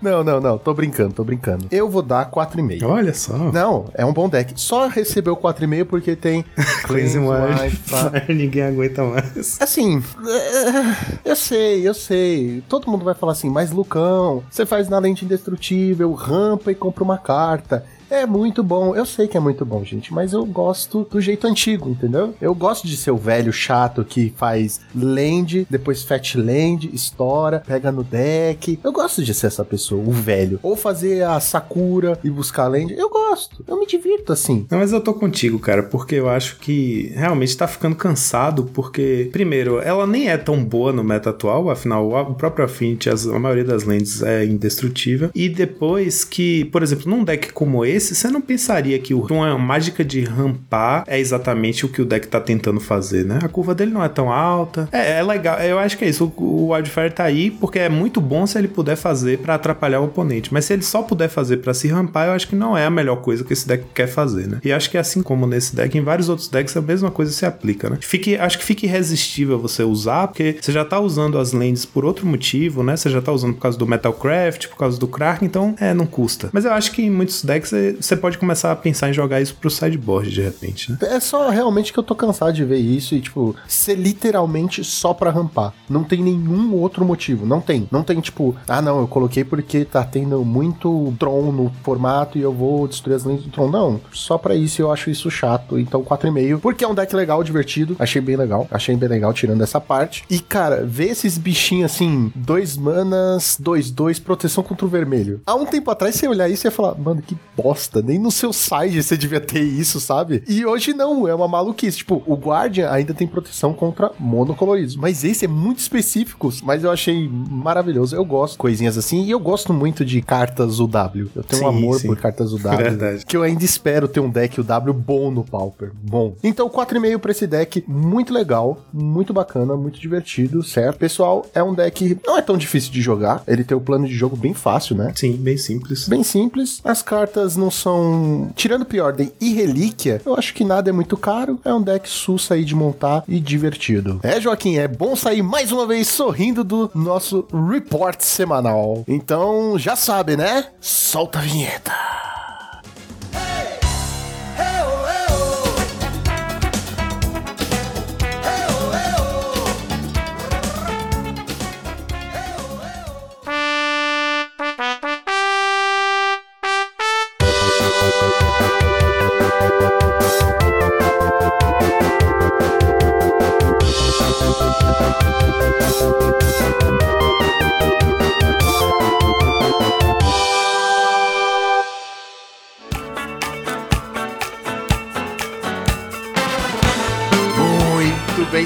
Não, não, não, tô brincando, tô brincando. Eu vou dar 4,5. Olha só. Não, é um bom deck. Só recebeu 4,5 porque tem Crazy Wild. Wild, pá. Ninguém aguenta mais. Assim, é, eu sei, eu sei. Todo mundo vai falar assim, mas Lucão, você faz na lente indestrutível, rampa e compra uma carta. É muito bom, eu sei que é muito bom, gente, mas eu gosto do jeito antigo, entendeu? Eu gosto de ser o velho chato que faz land, depois fat land, estoura, pega no deck. Eu gosto de ser essa pessoa, o velho. Ou fazer a Sakura e buscar land. Eu gosto, eu me divirto assim. Não, mas eu tô contigo, cara, porque eu acho que realmente tá ficando cansado, porque, primeiro, ela nem é tão boa no meta atual, afinal, o próprio Affinity, a maioria das lentes é indestrutível. E depois que, por exemplo, num deck como esse, você não pensaria que o- uma mágica de rampar é exatamente o que o deck tá tentando fazer, né? A curva dele não é tão alta. É, é legal, eu acho que é isso. O, o Wildfire tá aí porque é muito bom se ele puder fazer pra atrapalhar o oponente. Mas se ele só puder fazer pra se rampar, eu acho que não é a melhor coisa que esse deck quer fazer, né? E acho que assim como nesse deck, em vários outros decks, a mesma coisa se aplica, né? Fique, acho que fica irresistível você usar, porque você já tá usando as lands por outro motivo, né? Você já tá usando por causa do Metalcraft, por causa do Kraken, então é, não custa. Mas eu acho que em muitos decks você- pode começar a pensar em jogar isso pro sideboard de repente, né? É só realmente que eu tô cansado de ver isso e, tipo, ser literalmente só pra rampar. Não tem nenhum outro motivo. Não tem. Não tem, tipo, ah, não, eu coloquei porque tá tendo muito Tron no formato e eu vou destruir as lentes do Tron. Não, só pra isso eu acho isso chato. Então, 4,5. Porque é um deck legal, divertido. Achei bem legal. Achei bem legal tirando essa parte. E, cara, ver esses bichinhos assim, dois manas, dois, dois, proteção contra o vermelho. Há um tempo atrás, você olhar isso e ia falar, mano, que bosta. Nem no seu side você devia ter isso, sabe? E hoje não, é uma maluquice. Tipo, o Guardian ainda tem proteção contra monocoloridos. Mas esse é muito específico. Mas eu achei maravilhoso. Eu gosto de coisinhas assim. E eu gosto muito de cartas UW. Eu tenho um Sim, amor sim. por cartas UW. [laughs] Verdade. Que eu ainda espero ter um deck UW bom no Pauper. Bom. Então, 4,5 pra esse deck. Muito legal. Muito bacana. Muito divertido, certo? Pessoal, é um deck. Não é tão difícil de jogar. Ele tem o plano de jogo bem fácil, né? Sim, bem simples. Bem simples. As cartas não são. Tirando Preordem e Relíquia, eu acho que nada é muito caro. É um deck sussa aí de montar e divertido. É, Joaquim, é bom sair mais uma vez sorrindo do nosso report semanal. Então, já sabe, né? Solta a vinheta.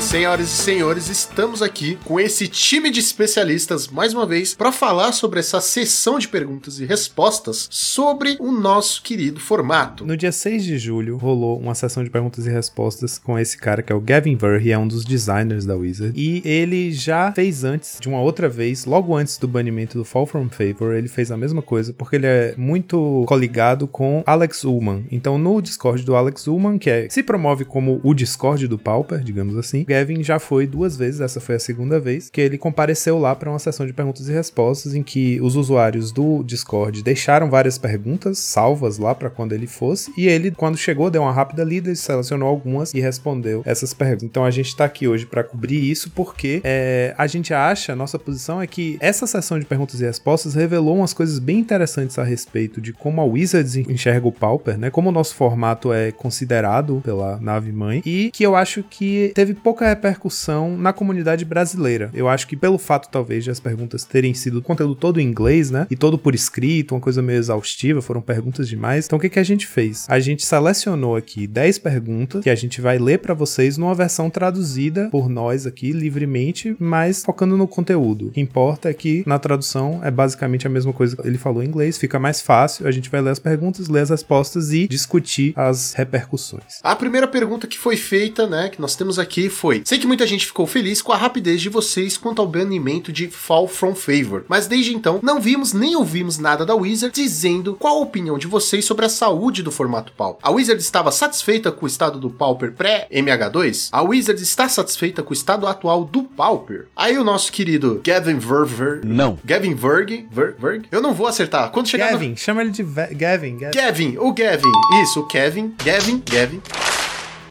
Senhoras e senhores, estamos aqui com esse time de especialistas mais uma vez para falar sobre essa sessão de perguntas e respostas sobre o nosso querido formato. No dia 6 de julho, rolou uma sessão de perguntas e respostas com esse cara que é o Gavin Verhey, é um dos designers da Wizard. E ele já fez antes, de uma outra vez, logo antes do banimento do Fall From Favor, ele fez a mesma coisa, porque ele é muito coligado com Alex Ullman. Então, no Discord do Alex Ullman, que é, se promove como o Discord do Pauper, digamos assim, Gavin já foi duas vezes, essa foi a segunda vez, que ele compareceu lá para uma sessão de perguntas e respostas em que os usuários do Discord deixaram várias perguntas salvas lá para quando ele fosse, e ele, quando chegou, deu uma rápida lida, ele selecionou algumas e respondeu essas perguntas. Então a gente tá aqui hoje para cobrir isso porque é, a gente acha, nossa posição é que essa sessão de perguntas e respostas revelou umas coisas bem interessantes a respeito de como a Wizards enxerga o Pauper, né? Como o nosso formato é considerado pela nave mãe e que eu acho que teve teve pouca repercussão na comunidade brasileira. Eu acho que pelo fato, talvez, de as perguntas terem sido conteúdo todo em inglês, né? E todo por escrito, uma coisa meio exaustiva, foram perguntas demais. Então o que, que a gente fez? A gente selecionou aqui 10 perguntas que a gente vai ler para vocês numa versão traduzida por nós aqui livremente, mas focando no conteúdo. O que importa é que na tradução é basicamente a mesma coisa que ele falou em inglês, fica mais fácil, a gente vai ler as perguntas, ler as respostas e discutir as repercussões. A primeira pergunta que foi feita, né, que nós temos aqui foi: Sei que muita gente ficou feliz com a rapidez de vocês quanto ao banimento de Fall from Favor, mas desde então não vimos nem ouvimos nada da Wizard dizendo qual a opinião de vocês sobre a saúde do formato PAL. A Wizard estava satisfeita com o estado do Pauper pré-MH2? A Wizard está satisfeita com o estado atual do Pauper? Aí o nosso querido Gavin Verver. Não. Gavin Verg. Ver, Verg? Eu não vou acertar. Quando chegar no- Gavin, chama ele de Gavin. Gavin. Gavin, o Gavin. Isso, o Kevin. Gavin, Gavin.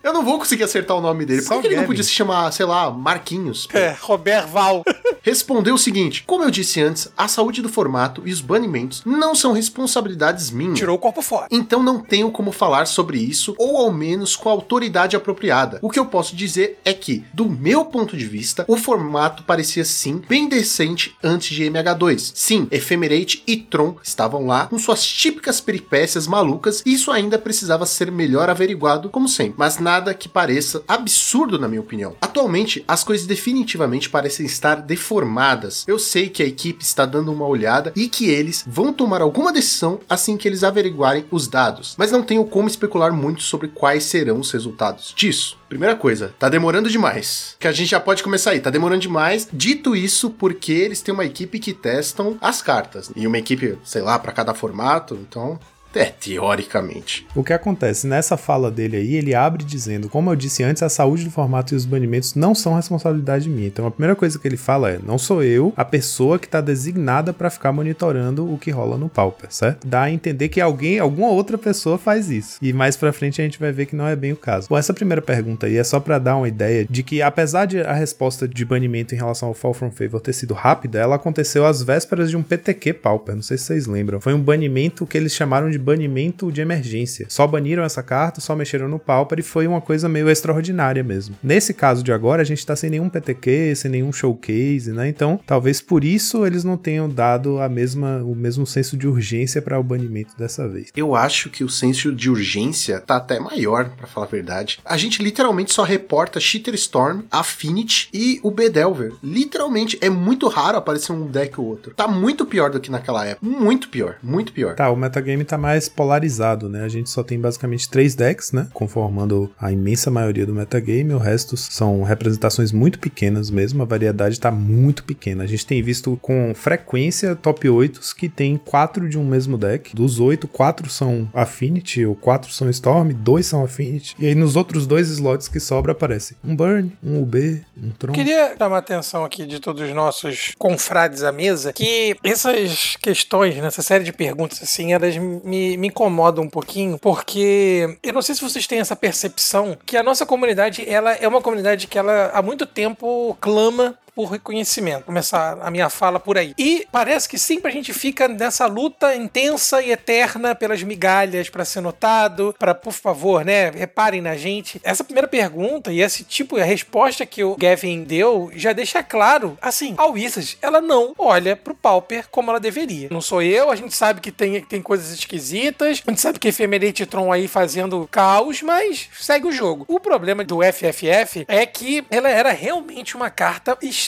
Eu não vou conseguir acertar o nome dele. Por que, que ele não podia se chamar, sei lá, Marquinhos? É, Robert Val. [laughs] Respondeu o seguinte: Como eu disse antes, a saúde do formato e os banimentos não são responsabilidades minhas. Tirou o corpo fora. Então não tenho como falar sobre isso, ou ao menos com a autoridade apropriada. O que eu posso dizer é que, do meu ponto de vista, o formato parecia sim bem decente antes de MH2. Sim, Ephemerate e Tron estavam lá com suas típicas peripécias malucas, e isso ainda precisava ser melhor averiguado, como sempre. Mas nada que pareça absurdo, na minha opinião. Atualmente, as coisas definitivamente parecem estar deformadas. Eu sei que a equipe está dando uma olhada e que eles vão tomar alguma decisão assim que eles averiguarem os dados, mas não tenho como especular muito sobre quais serão os resultados disso. Primeira coisa, tá demorando demais. Que a gente já pode começar aí, tá demorando demais. Dito isso, porque eles têm uma equipe que testam as cartas. E uma equipe, sei lá, para cada formato, então. É, teoricamente. O que acontece? Nessa fala dele aí, ele abre dizendo: Como eu disse antes, a saúde do formato e os banimentos não são responsabilidade minha. Então a primeira coisa que ele fala é: Não sou eu a pessoa que está designada para ficar monitorando o que rola no Pauper, certo? Dá a entender que alguém, alguma outra pessoa faz isso. E mais pra frente a gente vai ver que não é bem o caso. Bom, essa primeira pergunta aí é só para dar uma ideia de que, apesar de a resposta de banimento em relação ao Fall from Favor ter sido rápida, ela aconteceu às vésperas de um PTQ Pauper. Não sei se vocês lembram. Foi um banimento que eles chamaram de banimento de emergência. Só baniram essa carta, só mexeram no Pauper e foi uma coisa meio extraordinária mesmo. Nesse caso de agora, a gente tá sem nenhum PTQ, sem nenhum showcase, né? Então, talvez por isso eles não tenham dado a mesma, o mesmo senso de urgência para o banimento dessa vez. Eu acho que o senso de urgência tá até maior, pra falar a verdade. A gente literalmente só reporta Cheater Storm, Affinity e o Bedelver. Literalmente, é muito raro aparecer um deck ou outro. Tá muito pior do que naquela época. Muito pior, muito pior. Tá, o metagame tá mais polarizado, né? A gente só tem basicamente três decks, né? Conformando a imensa maioria do metagame. O resto são representações muito pequenas mesmo. A variedade tá muito pequena. A gente tem visto com frequência top 8 que tem quatro de um mesmo deck. Dos oito, quatro são Affinity, ou quatro são Storm, dois são Affinity. E aí nos outros dois slots que sobra aparece um Burn, um UB, um Tron. Queria chamar a atenção aqui de todos os nossos confrades à mesa que essas questões, nessa série de perguntas, assim, elas me, me incomodam um pouquinho, porque eu não sei se vocês têm essa percepção que a nossa comunidade, ela é uma comunidade que ela há muito tempo clama por reconhecimento. Começar a minha fala por aí. E parece que sempre a gente fica nessa luta intensa e eterna pelas migalhas para ser notado, para por favor, né, reparem na gente. Essa primeira pergunta e esse tipo a resposta que o Gavin deu já deixa claro, assim, a Wizards, ela não olha pro Pauper como ela deveria. Não sou eu, a gente sabe que tem, tem coisas esquisitas, a gente sabe que Ephemerate e Tron aí fazendo caos, mas segue o jogo. O problema do FFF é que ela era realmente uma carta extremamente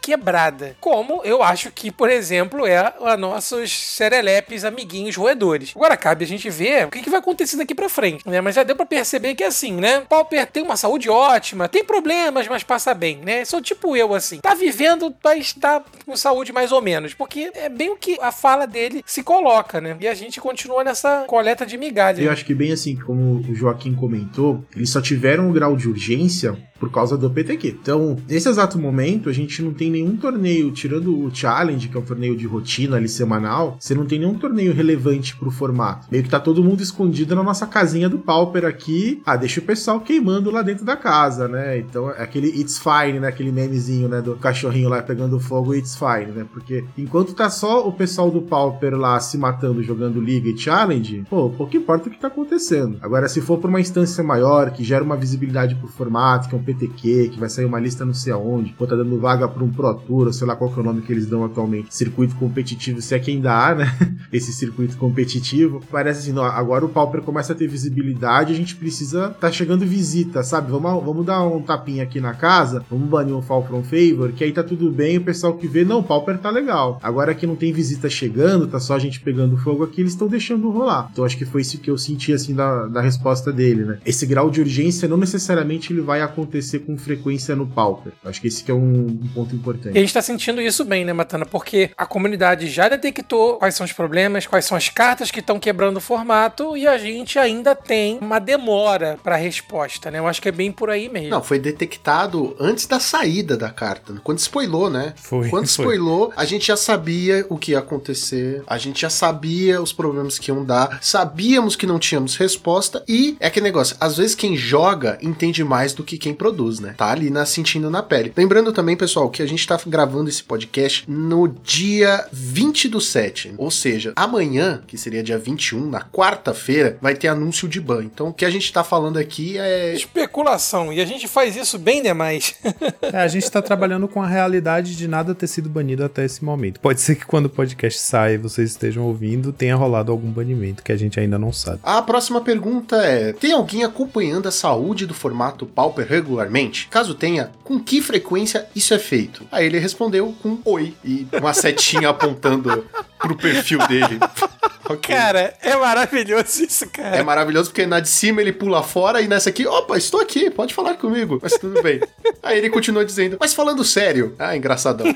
quebrada. Como eu acho que, por exemplo, é a nossos serelepes amiguinhos roedores. Agora cabe a gente ver o que, que vai acontecer daqui pra frente, né? Mas já deu pra perceber que é assim, né? Pauper tem uma saúde ótima, tem problemas, mas passa bem, né? Sou tipo eu, assim. Tá vivendo, mas tá com saúde mais ou menos. Porque é bem o que a fala dele se coloca, né? E a gente continua nessa coleta de migalha. Eu acho que bem assim, como o Joaquim comentou, eles só tiveram o grau de urgência por causa do PTQ. Então, nesse exato momento, momento, a gente não tem nenhum torneio, tirando o Challenge, que é um torneio de rotina ali semanal, você não tem nenhum torneio relevante pro formato. Meio que tá todo mundo escondido na nossa casinha do Pauper aqui. Ah, deixa o pessoal queimando lá dentro da casa, né? Então, é aquele It's Fine, né? Aquele memezinho, né? Do cachorrinho lá pegando fogo, It's Fine, né? Porque enquanto tá só o pessoal do Pauper lá se matando, jogando Liga e Challenge, pô, pouco importa o que tá acontecendo. Agora, se for pra uma instância maior, que gera uma visibilidade pro formato, que é um PTQ, que vai sair uma lista não sei aonde, tá dando vaga pra um Pro Tour, sei lá qual que é o nome que eles dão atualmente, circuito competitivo, se é quem dá, né? [laughs] Esse circuito competitivo. Parece assim, não, agora o Pauper começa a ter visibilidade, a gente precisa tá chegando visita, sabe? Vamos, vamos dar um tapinha aqui na casa, vamos banir um Fall from Favor, que aí tá tudo bem, o pessoal que vê, não, o Pauper tá legal. Agora que não tem visita chegando, tá só a gente pegando fogo aqui, eles estão deixando rolar. Então acho que foi isso que eu senti, assim, da, da resposta dele, né? Esse grau de urgência não necessariamente ele vai acontecer com frequência no Pauper. Acho que esse que é um, um ponto importante. E a gente tá sentindo isso bem, né, Matana? Porque a comunidade já detectou quais são os problemas, quais são as cartas que estão quebrando o formato e a gente ainda tem uma demora pra resposta, né? Eu acho que é bem por aí mesmo. Não, foi detectado antes da saída da carta. Quando spoilou, né? Foi. Quando foi. spoilou, a gente já sabia o que ia acontecer, a gente já sabia os problemas que iam dar, sabíamos que não tínhamos resposta e é aquele negócio, às vezes quem joga entende mais do que quem produz, né? Tá ali na, sentindo na pele. Lembrando também, pessoal, que a gente tá gravando esse podcast no dia 20 do 7, ou seja, amanhã, que seria dia 21, na quarta-feira, vai ter anúncio de ban. Então o que a gente tá falando aqui é Especulação. E a gente faz isso bem demais. [laughs] É, a gente tá trabalhando com a realidade de nada ter sido banido até esse momento. Pode ser que quando o podcast sai e vocês estejam ouvindo, tenha rolado algum banimento que a gente ainda não sabe. A próxima pergunta é: tem alguém acompanhando a saúde do formato Pauper regularmente? Caso tenha, com que frequência isso é feito? Aí ele respondeu com oi e uma setinha [laughs] apontando pro perfil dele. [laughs] ok. Cara, é maravilhoso isso, cara. É maravilhoso porque na de cima ele pula fora e nessa aqui, opa, estou aqui, pode falar comigo. Mas tudo bem. Aí ele continua dizendo, mas falando sério. Ah, engraçadão. [laughs]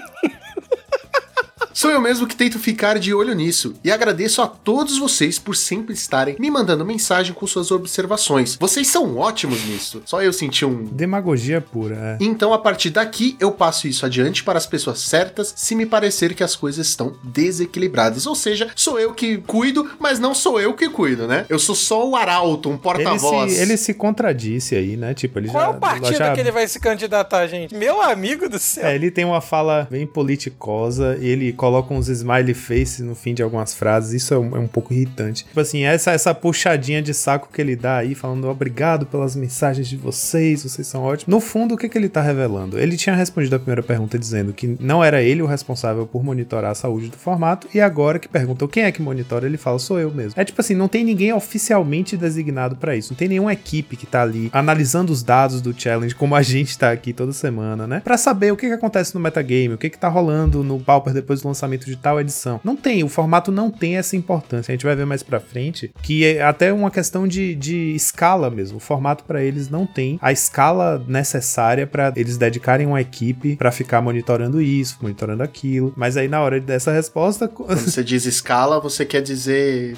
Sou eu mesmo que tento ficar de olho nisso e agradeço a todos vocês por sempre estarem me mandando mensagem com suas observações. Vocês são ótimos nisso. Só eu senti um Demagogia pura, é. então, a partir daqui, eu passo isso adiante para as pessoas certas se me parecer que as coisas estão desequilibradas. Ou seja, sou eu que cuido, mas não sou eu que cuido, né? Eu sou só o arauto, um Ele porta-voz. se, ele se contradisse aí, né? Tipo, ele Qual já. é o partido já- que ele vai se candidatar, gente? Meu amigo do céu. É, ele tem uma fala bem politicosa, e ele coloca uns smiley face no fim de algumas frases, isso é um, é um pouco irritante. Tipo assim, essa, essa puxadinha de saco que ele dá aí, falando obrigado pelas mensagens de vocês, vocês são ótimos. No fundo, o que, que ele tá revelando? Ele tinha respondido a primeira pergunta dizendo que não era ele o responsável por monitorar a saúde do formato, e agora que perguntou quem é que monitora, ele fala, sou eu mesmo. É tipo assim, não tem ninguém oficialmente designado pra isso, não tem nenhuma equipe que tá ali analisando os dados do challenge, como a gente tá aqui toda semana, né? Pra saber o que, que acontece no metagame, o que, que tá rolando no Pauper depois do lançamento de tal edição. Não tem, o formato não tem essa importância. A gente vai ver mais pra frente que é até uma questão de, de escala mesmo. O formato pra eles não tem a escala necessária pra eles dedicarem uma equipe pra ficar monitorando isso, monitorando aquilo. Mas aí na hora dessa resposta, Quando você diz escala, você quer dizer.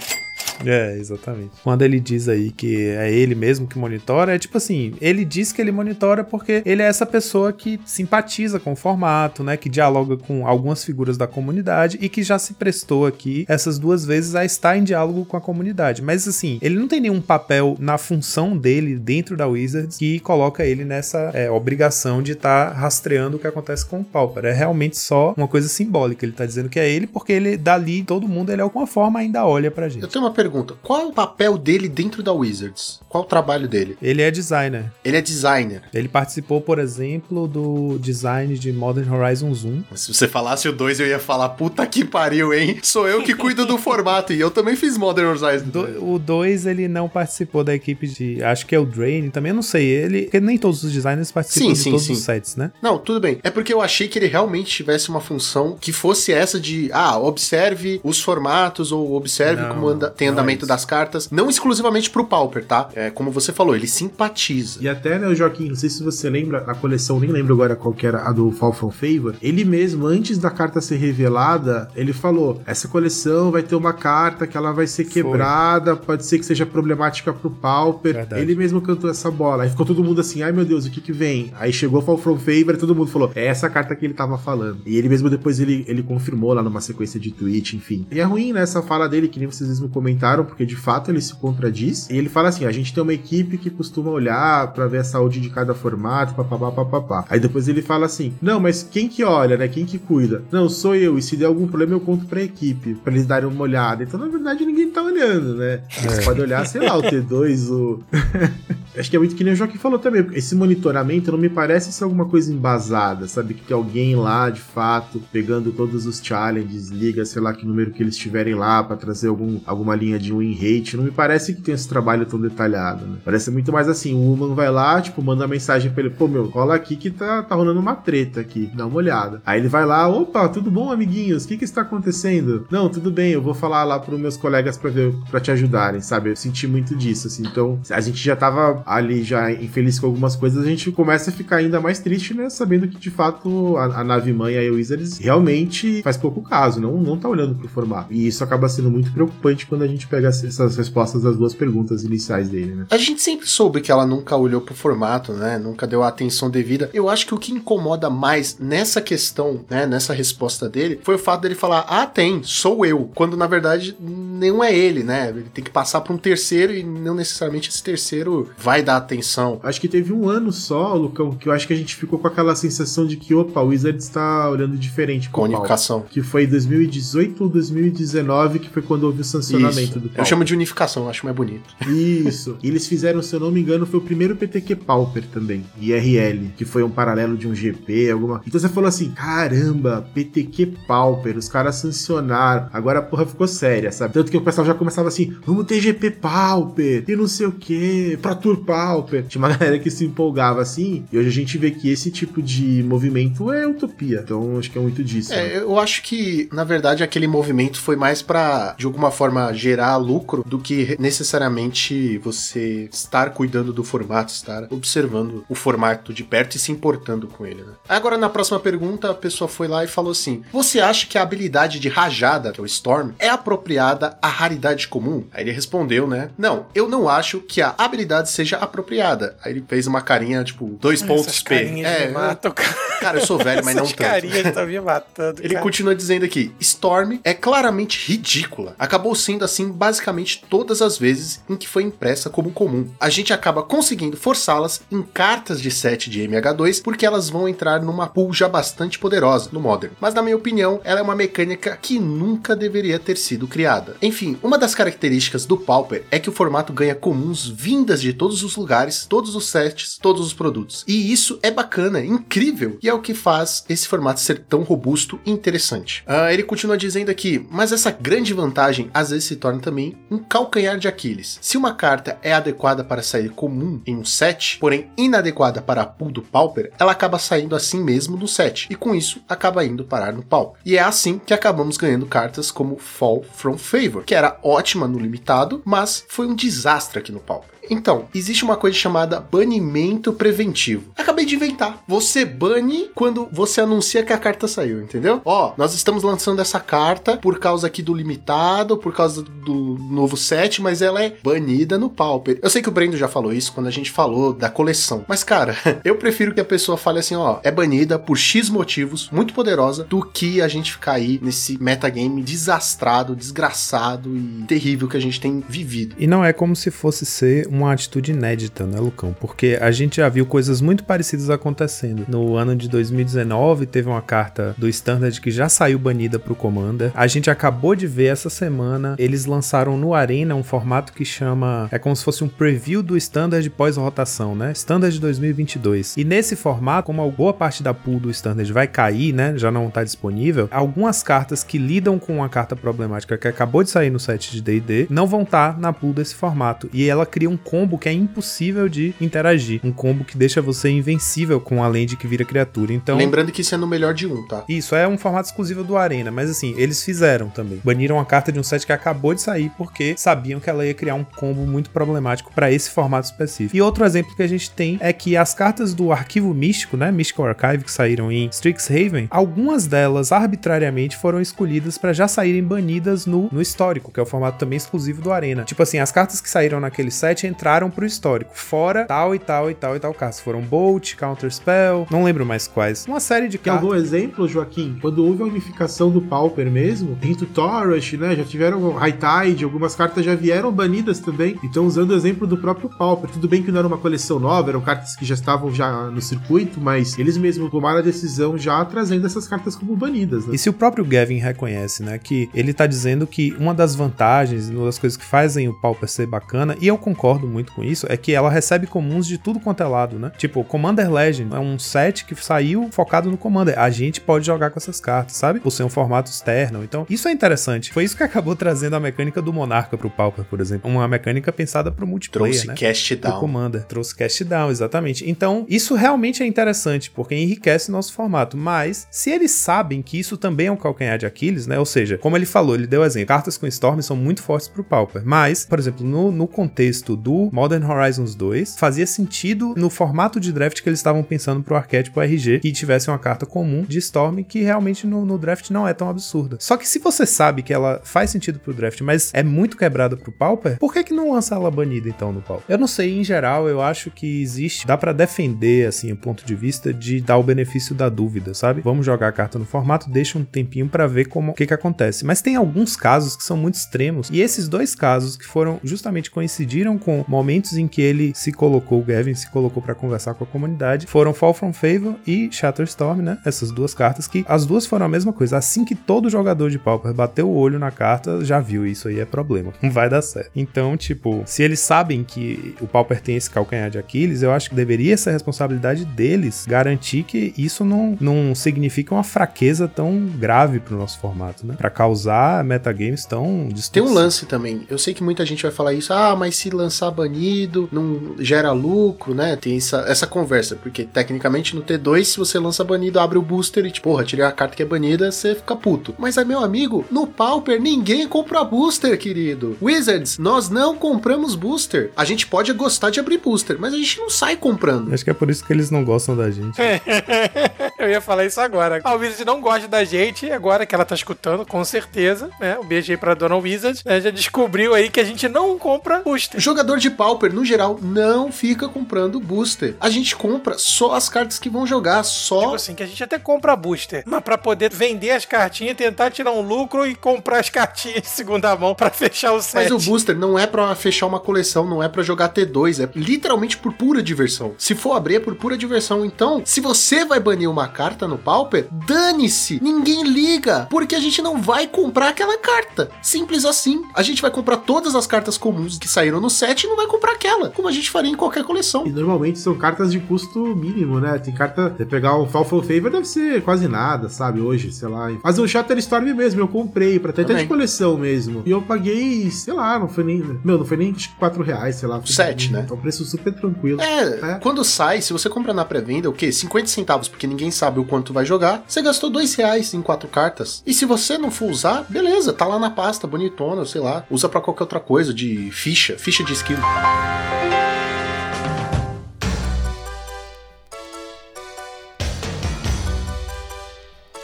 [laughs] é, exatamente. Quando ele diz aí que é ele mesmo que monitora, é tipo assim, ele diz que ele monitora porque ele é essa pessoa que simpatiza com o formato, né, que dialoga com algumas figuras da comunidade e que já se prestou aqui essas duas vezes a estar em diálogo com a comunidade. Mas assim, ele não tem nenhum papel na função dele dentro da Wizards que coloca ele nessa é, obrigação de estar rastreando o que acontece com o Pauper. É realmente só uma coisa simbólica. Ele tá dizendo que é ele porque ele dali todo mundo ele de alguma forma ainda olha pra gente. Eu tenho uma pergunta. Qual é o papel dele dentro da Wizards? Qual o trabalho dele? Ele é designer. Ele é designer. Ele participou, por exemplo, do design de Modern Horizons 1. Se você falasse o 2, eu ia falar, puta que pariu, hein? Sou eu que cuido do formato. E eu também fiz Modern Horizons. Do- o 2 ele não participou da equipe de. Acho que é o Drain, também eu não sei. Ele. Porque nem todos os designers participam Sim, de sim, todos sim. os sets, né? Não, tudo bem. É porque eu achei que ele realmente tivesse uma função que fosse essa de, ah, observe os formatos ou observe Não, como anda- tem é andamento isso. das cartas. Não exclusivamente pro Pauper, tá? É, É, como você falou, ele simpatiza. E até, né, Joaquim, não sei se você lembra, a coleção, nem lembro agora qual que era a do Fall from Favor, ele mesmo, antes da carta ser revelada, ele falou, essa coleção vai ter uma carta que ela vai ser quebrada, Foi. pode ser que seja problemática pro Pauper. Verdade. Ele mesmo cantou essa bola. Aí ficou todo mundo assim, ai meu Deus, o que que vem? Aí chegou Fall from Favor e todo mundo falou, é essa carta que ele tava falando. E ele mesmo depois ele, ele confirmou lá numa sequência de tweet, enfim. E é ruim, né, essa fala dele, que nem vocês mesmo comentaram, porque de fato ele se contradiz. E ele fala assim, a gente tem uma equipe que costuma olhar para ver a saúde de cada formato, papapá, papapá. Aí depois ele fala assim, não, mas quem que olha, né, quem que cuida? Não, sou eu, e se der algum problema eu conto pra equipe, pra eles darem uma olhada. Então, na verdade, ninguém tá olhando, né? É. Você pode olhar, sei lá, o T2, o... [laughs] Acho que é muito que nem o Joaquim falou também. Esse monitoramento não me parece ser alguma coisa embasada, sabe? Que tem alguém lá, de fato, pegando todos os challenges, liga, sei lá, que número que eles tiverem lá para trazer algum, alguma linha de win rate. Não me parece que tem esse trabalho tão detalhado, né? Parece muito mais assim, o Human vai lá, tipo, manda mensagem pra ele, pô, meu, rola aqui que tá, tá rolando uma treta aqui, dá uma olhada. Aí ele vai lá, opa, tudo bom, amiguinhos? O que que está acontecendo? Não, tudo bem, eu vou falar lá pros meus colegas pra ver, para te ajudarem, sabe? Eu senti muito disso, assim. Então, a gente já tava ali já infeliz com algumas coisas, a gente começa a ficar ainda mais triste, né? Sabendo que de fato a, a nave mãe, a Wizards, realmente faz pouco caso, não, não tá olhando pro formato. E isso acaba sendo muito preocupante quando a gente pega essas respostas das duas perguntas iniciais dele, né? A gente sempre soube que ela nunca olhou pro formato, né? Nunca deu a atenção devida. Eu acho que o que incomoda mais nessa questão, né? Nessa resposta dele, foi o fato dele falar: ah, tem, sou eu. Quando na verdade não é ele, né? Ele tem que passar pra um terceiro e não necessariamente esse terceiro vai dar atenção. Acho que teve um ano só, Lucão, que eu acho que a gente ficou com aquela sensação de que, opa, o Wizard está olhando diferente. Comunicação. Que foi 2018 ou 2019, que foi quando houve o sancionamento Isso. do Pauper. Eu chamo de unificação, acho mais bonito. Isso. e eles fizeram, se eu não me engano, foi o primeiro PTQ Pauper também, IRL, que foi um paralelo de um GP, alguma. Então você falou assim: caramba, PTQ Pauper, os caras sancionaram. Agora a porra ficou séria, sabe? Tanto que o pessoal já começava assim: vamos ter GP Pauper, e não sei o que, Pro Tour Pauper. Tinha uma [laughs] galera que se empolgava assim, e hoje a gente vê que esse tipo de movimento é utopia. Então acho que é muito disso. É, né? eu acho que, na verdade, aquele movimento foi mais para de alguma forma, gerar lucro do que necessariamente você estar cuidando do formato, estar observando o formato de perto e se importando com ele, né? Agora, na próxima pergunta, a pessoa foi lá e falou assim: Você acha que a habilidade de rajada, que é o Storm, é apropriada à raridade comum? Aí ele respondeu, né? Não, eu não acho que a habilidade seja apropriada. Aí ele fez uma carinha, tipo, dois pontos P. É, matam, cara. cara, eu sou velho, mas não tanto. carinhas tá me matando. Ele continua dizendo aqui: Storm é claramente ridícula. Acabou sendo assim basicamente todas as vezes em que foi impressa como comum. A gente acaba conseguindo forçá-las em cartas de set de MH2 porque elas vão entrar numa pool já bastante poderosa no Modern. Mas na minha opinião, ela é uma mecânica que nunca deveria ter sido criada. Enfim, uma das características do Pauper é que o formato ganha comuns vindas de todos os lugares, todos os sets, todos os produtos. E isso é bacana, incrível, e é o que faz esse formato ser tão robusto e interessante. Uh, ele continua dizendo aqui, mas essa grande vantagem às vezes se torna também um calcanhar de Aquiles. Se uma carta é adequada para sair comum em um set, porém inadequada para a pool do Pauper, ela acaba saindo assim mesmo do set, e com isso acaba indo parar no Pauper. E é assim que acabamos ganhando cartas como Fall from Favor, que era ótima no limitado, mas foi um desastre aqui no Pauper. Então, existe uma coisa chamada banimento preventivo. Acabei de inventar. Você bane quando você anuncia que a carta saiu, entendeu? Ó, nós estamos lançando essa carta por causa aqui do limitado, por causa do novo set, mas ela é banida no Pauper. Eu sei que o Brendo já falou isso quando a gente falou da coleção, mas cara, [laughs] eu prefiro que a pessoa fale assim, ó, é banida por X motivos, muito poderosa, do que a gente ficar aí nesse metagame desastrado, desgraçado e terrível que a gente tem vivido. E não é como se fosse ser uma atitude inédita, né, Lucão? Porque a gente já viu coisas muito parecidas acontecendo. No ano de 2019, teve uma carta do Standard que já saiu banida pro Commander. A gente acabou de ver essa semana, eles lançaram no Arena um formato que chama. É como se fosse um preview do Standard pós-rotação, né? Standard 2022. E nesse formato, como boa parte da pool do Standard vai cair, né? Já não tá disponível, algumas cartas que lidam com uma carta problemática que acabou de sair no set de DD não vão estar tá na pool desse formato. E ela cria um combo que é impossível de interagir. Um combo que deixa você invencível com a lente que vira criatura. Então. Lembrando que isso é no melhor de um, tá? Isso é um formato exclusivo do Arena, mas assim, eles fizeram também. Baniram a carta de um set que acabou de sair porque sabiam que ela ia criar um combo muito problemático para esse formato específico. E outro exemplo que a gente tem é que as cartas do arquivo místico, né, Mystical Archive, que saíram em Strixhaven, algumas delas arbitrariamente foram escolhidas para já saírem banidas no, no histórico, que é o formato também exclusivo do Arena. Tipo assim, as cartas que saíram naquele set entraram pro histórico, fora tal e tal e tal e tal cartas. Foram Bolt, Counter Spell, não lembro mais quais. Uma série de Tem cartas. algum exemplo, Joaquim? Quando houve a unificação do Pauper mesmo, Rito Torush, né? Já tiveram High Tide, algumas cartas já vieram banidas também. Então, usando o exemplo do próprio Pauper. Tudo bem que não era uma coleção nova, eram cartas que já estavam já no circuito, mas eles mesmos tomaram a decisão já trazendo essas cartas como banidas, né? E se o próprio Gavin reconhece, né, que ele tá dizendo que uma das vantagens, uma das coisas que fazem o Pauper ser bacana, e eu concordo muito com isso, é que ela recebe comuns de tudo quanto é lado, né? Tipo, Commander Legend é um set que saiu focado no Commander. A gente pode jogar com essas cartas, sabe? Por ser um formato externo. Então, isso é interessante. Foi isso que [laughs] acabou trazendo a mecânica do Monarca pro Pauper, por exemplo. Uma mecânica pensada pro multiplayer, Trouxe né? cast do down. Commander. Trouxe cast down, exatamente. Então, isso realmente é interessante, porque enriquece nosso formato. Mas, se eles sabem que isso também é um calcanhar de Aquiles, né? Ou seja, como ele falou, ele deu exemplo, cartas com Storm são muito fortes pro Pauper. Mas, por exemplo, no, no contexto do Modern Horizons 2, fazia sentido no formato de draft que eles estavam pensando pro arquétipo RG que tivesse uma carta comum de Storm que realmente no, no draft não é tão absurda. Só que se você sabe que ela faz sentido pro draft, mas é muito quebrada pro Pauper, por que que não lança ela banida então no Pauper? Eu não sei, em geral, eu acho que existe, dá pra defender assim o ponto de vista de dar o benefício da dúvida, sabe? Vamos jogar a carta no formato, deixa um tempinho pra ver como o que que acontece. Mas tem alguns casos que são muito extremos e esses dois casos que foram justamente coincidiram com momentos em que ele se colocou, o Gavin se colocou pra conversar com a comunidade, foram Fall from Favor e Shatterstorm, né? Essas duas cartas que as duas foram a mesma coisa. Assim que todo jogador de Pauper bateu o olho na carta, já viu isso aí é problema. [laughs] Não vai dar certo. Então, tipo, se eles sabem que o Pauper tem esse calcanhar de Aquiles, eu acho que deveria ser a responsabilidade deles garantir que isso não, não significa uma fraqueza tão grave pro nosso formato, né? Pra causar metagames tão Tem um lance também. Eu sei que muita gente vai falar isso. Ah, mas se lançar banido, não gera lucro, né? Tem essa, essa conversa. Porque tecnicamente no T2, se você lança banido, abre o booster e, tipo, porra, tirei a carta que é banida, você fica puto. Mas aí, meu amigo, no Pauper ninguém compra booster, querido. Wizards, nós não compramos booster. A gente pode gostar de abrir booster, mas a gente não sai comprando. Acho que é por isso que eles não gostam da gente. [laughs] Eu ia falar isso agora. A Wizard não gosta da gente, agora que ela tá escutando, com certeza, né? Um beijo aí pra Dona Wizard, né? Já descobriu aí que a gente não compra booster. Jogador de Pauper, no geral, não fica comprando booster. A gente compra só as cartas que vão jogar, só Tipo assim, que a gente até compra booster, mas pra poder vender as cartinhas, tentar tirar um lucro e comprar as cartinhas de segunda mão pra fechar o set. Mas o booster não é pra fechar uma coleção, não é pra jogar T2, é literalmente por pura diversão. Se for abrir, é por pura diversão. Então, se você vai banir uma carta no Pauper, dane-se! Ninguém liga, porque a gente não vai comprar aquela carta. Simples assim. A gente vai comprar todas as cartas comuns que saíram no set e não vai comprar aquela, como a gente faria em qualquer coleção. E normalmente são cartas de custo mínimo, né? Tem carta. Você pegar um Fall from Favor deve ser quase nada, sabe? Hoje, sei lá. Mas o Shatterstorm mesmo, eu comprei pra ter até de coleção mesmo. E eu paguei, sei lá, não foi nem. Meu, não foi nem acho que 4 reais, sei lá. Foi Sete, né? É um preço super tranquilo. É, É. quando sai, se você compra na pré-venda, o quê? 50 centavos, porque ninguém sabe o quanto vai jogar, você gastou dois reais em quatro cartas. E se você não for usar, beleza, tá lá na pasta, bonitona, sei lá. Usa pra qualquer outra coisa, de ficha, ficha de skill. Música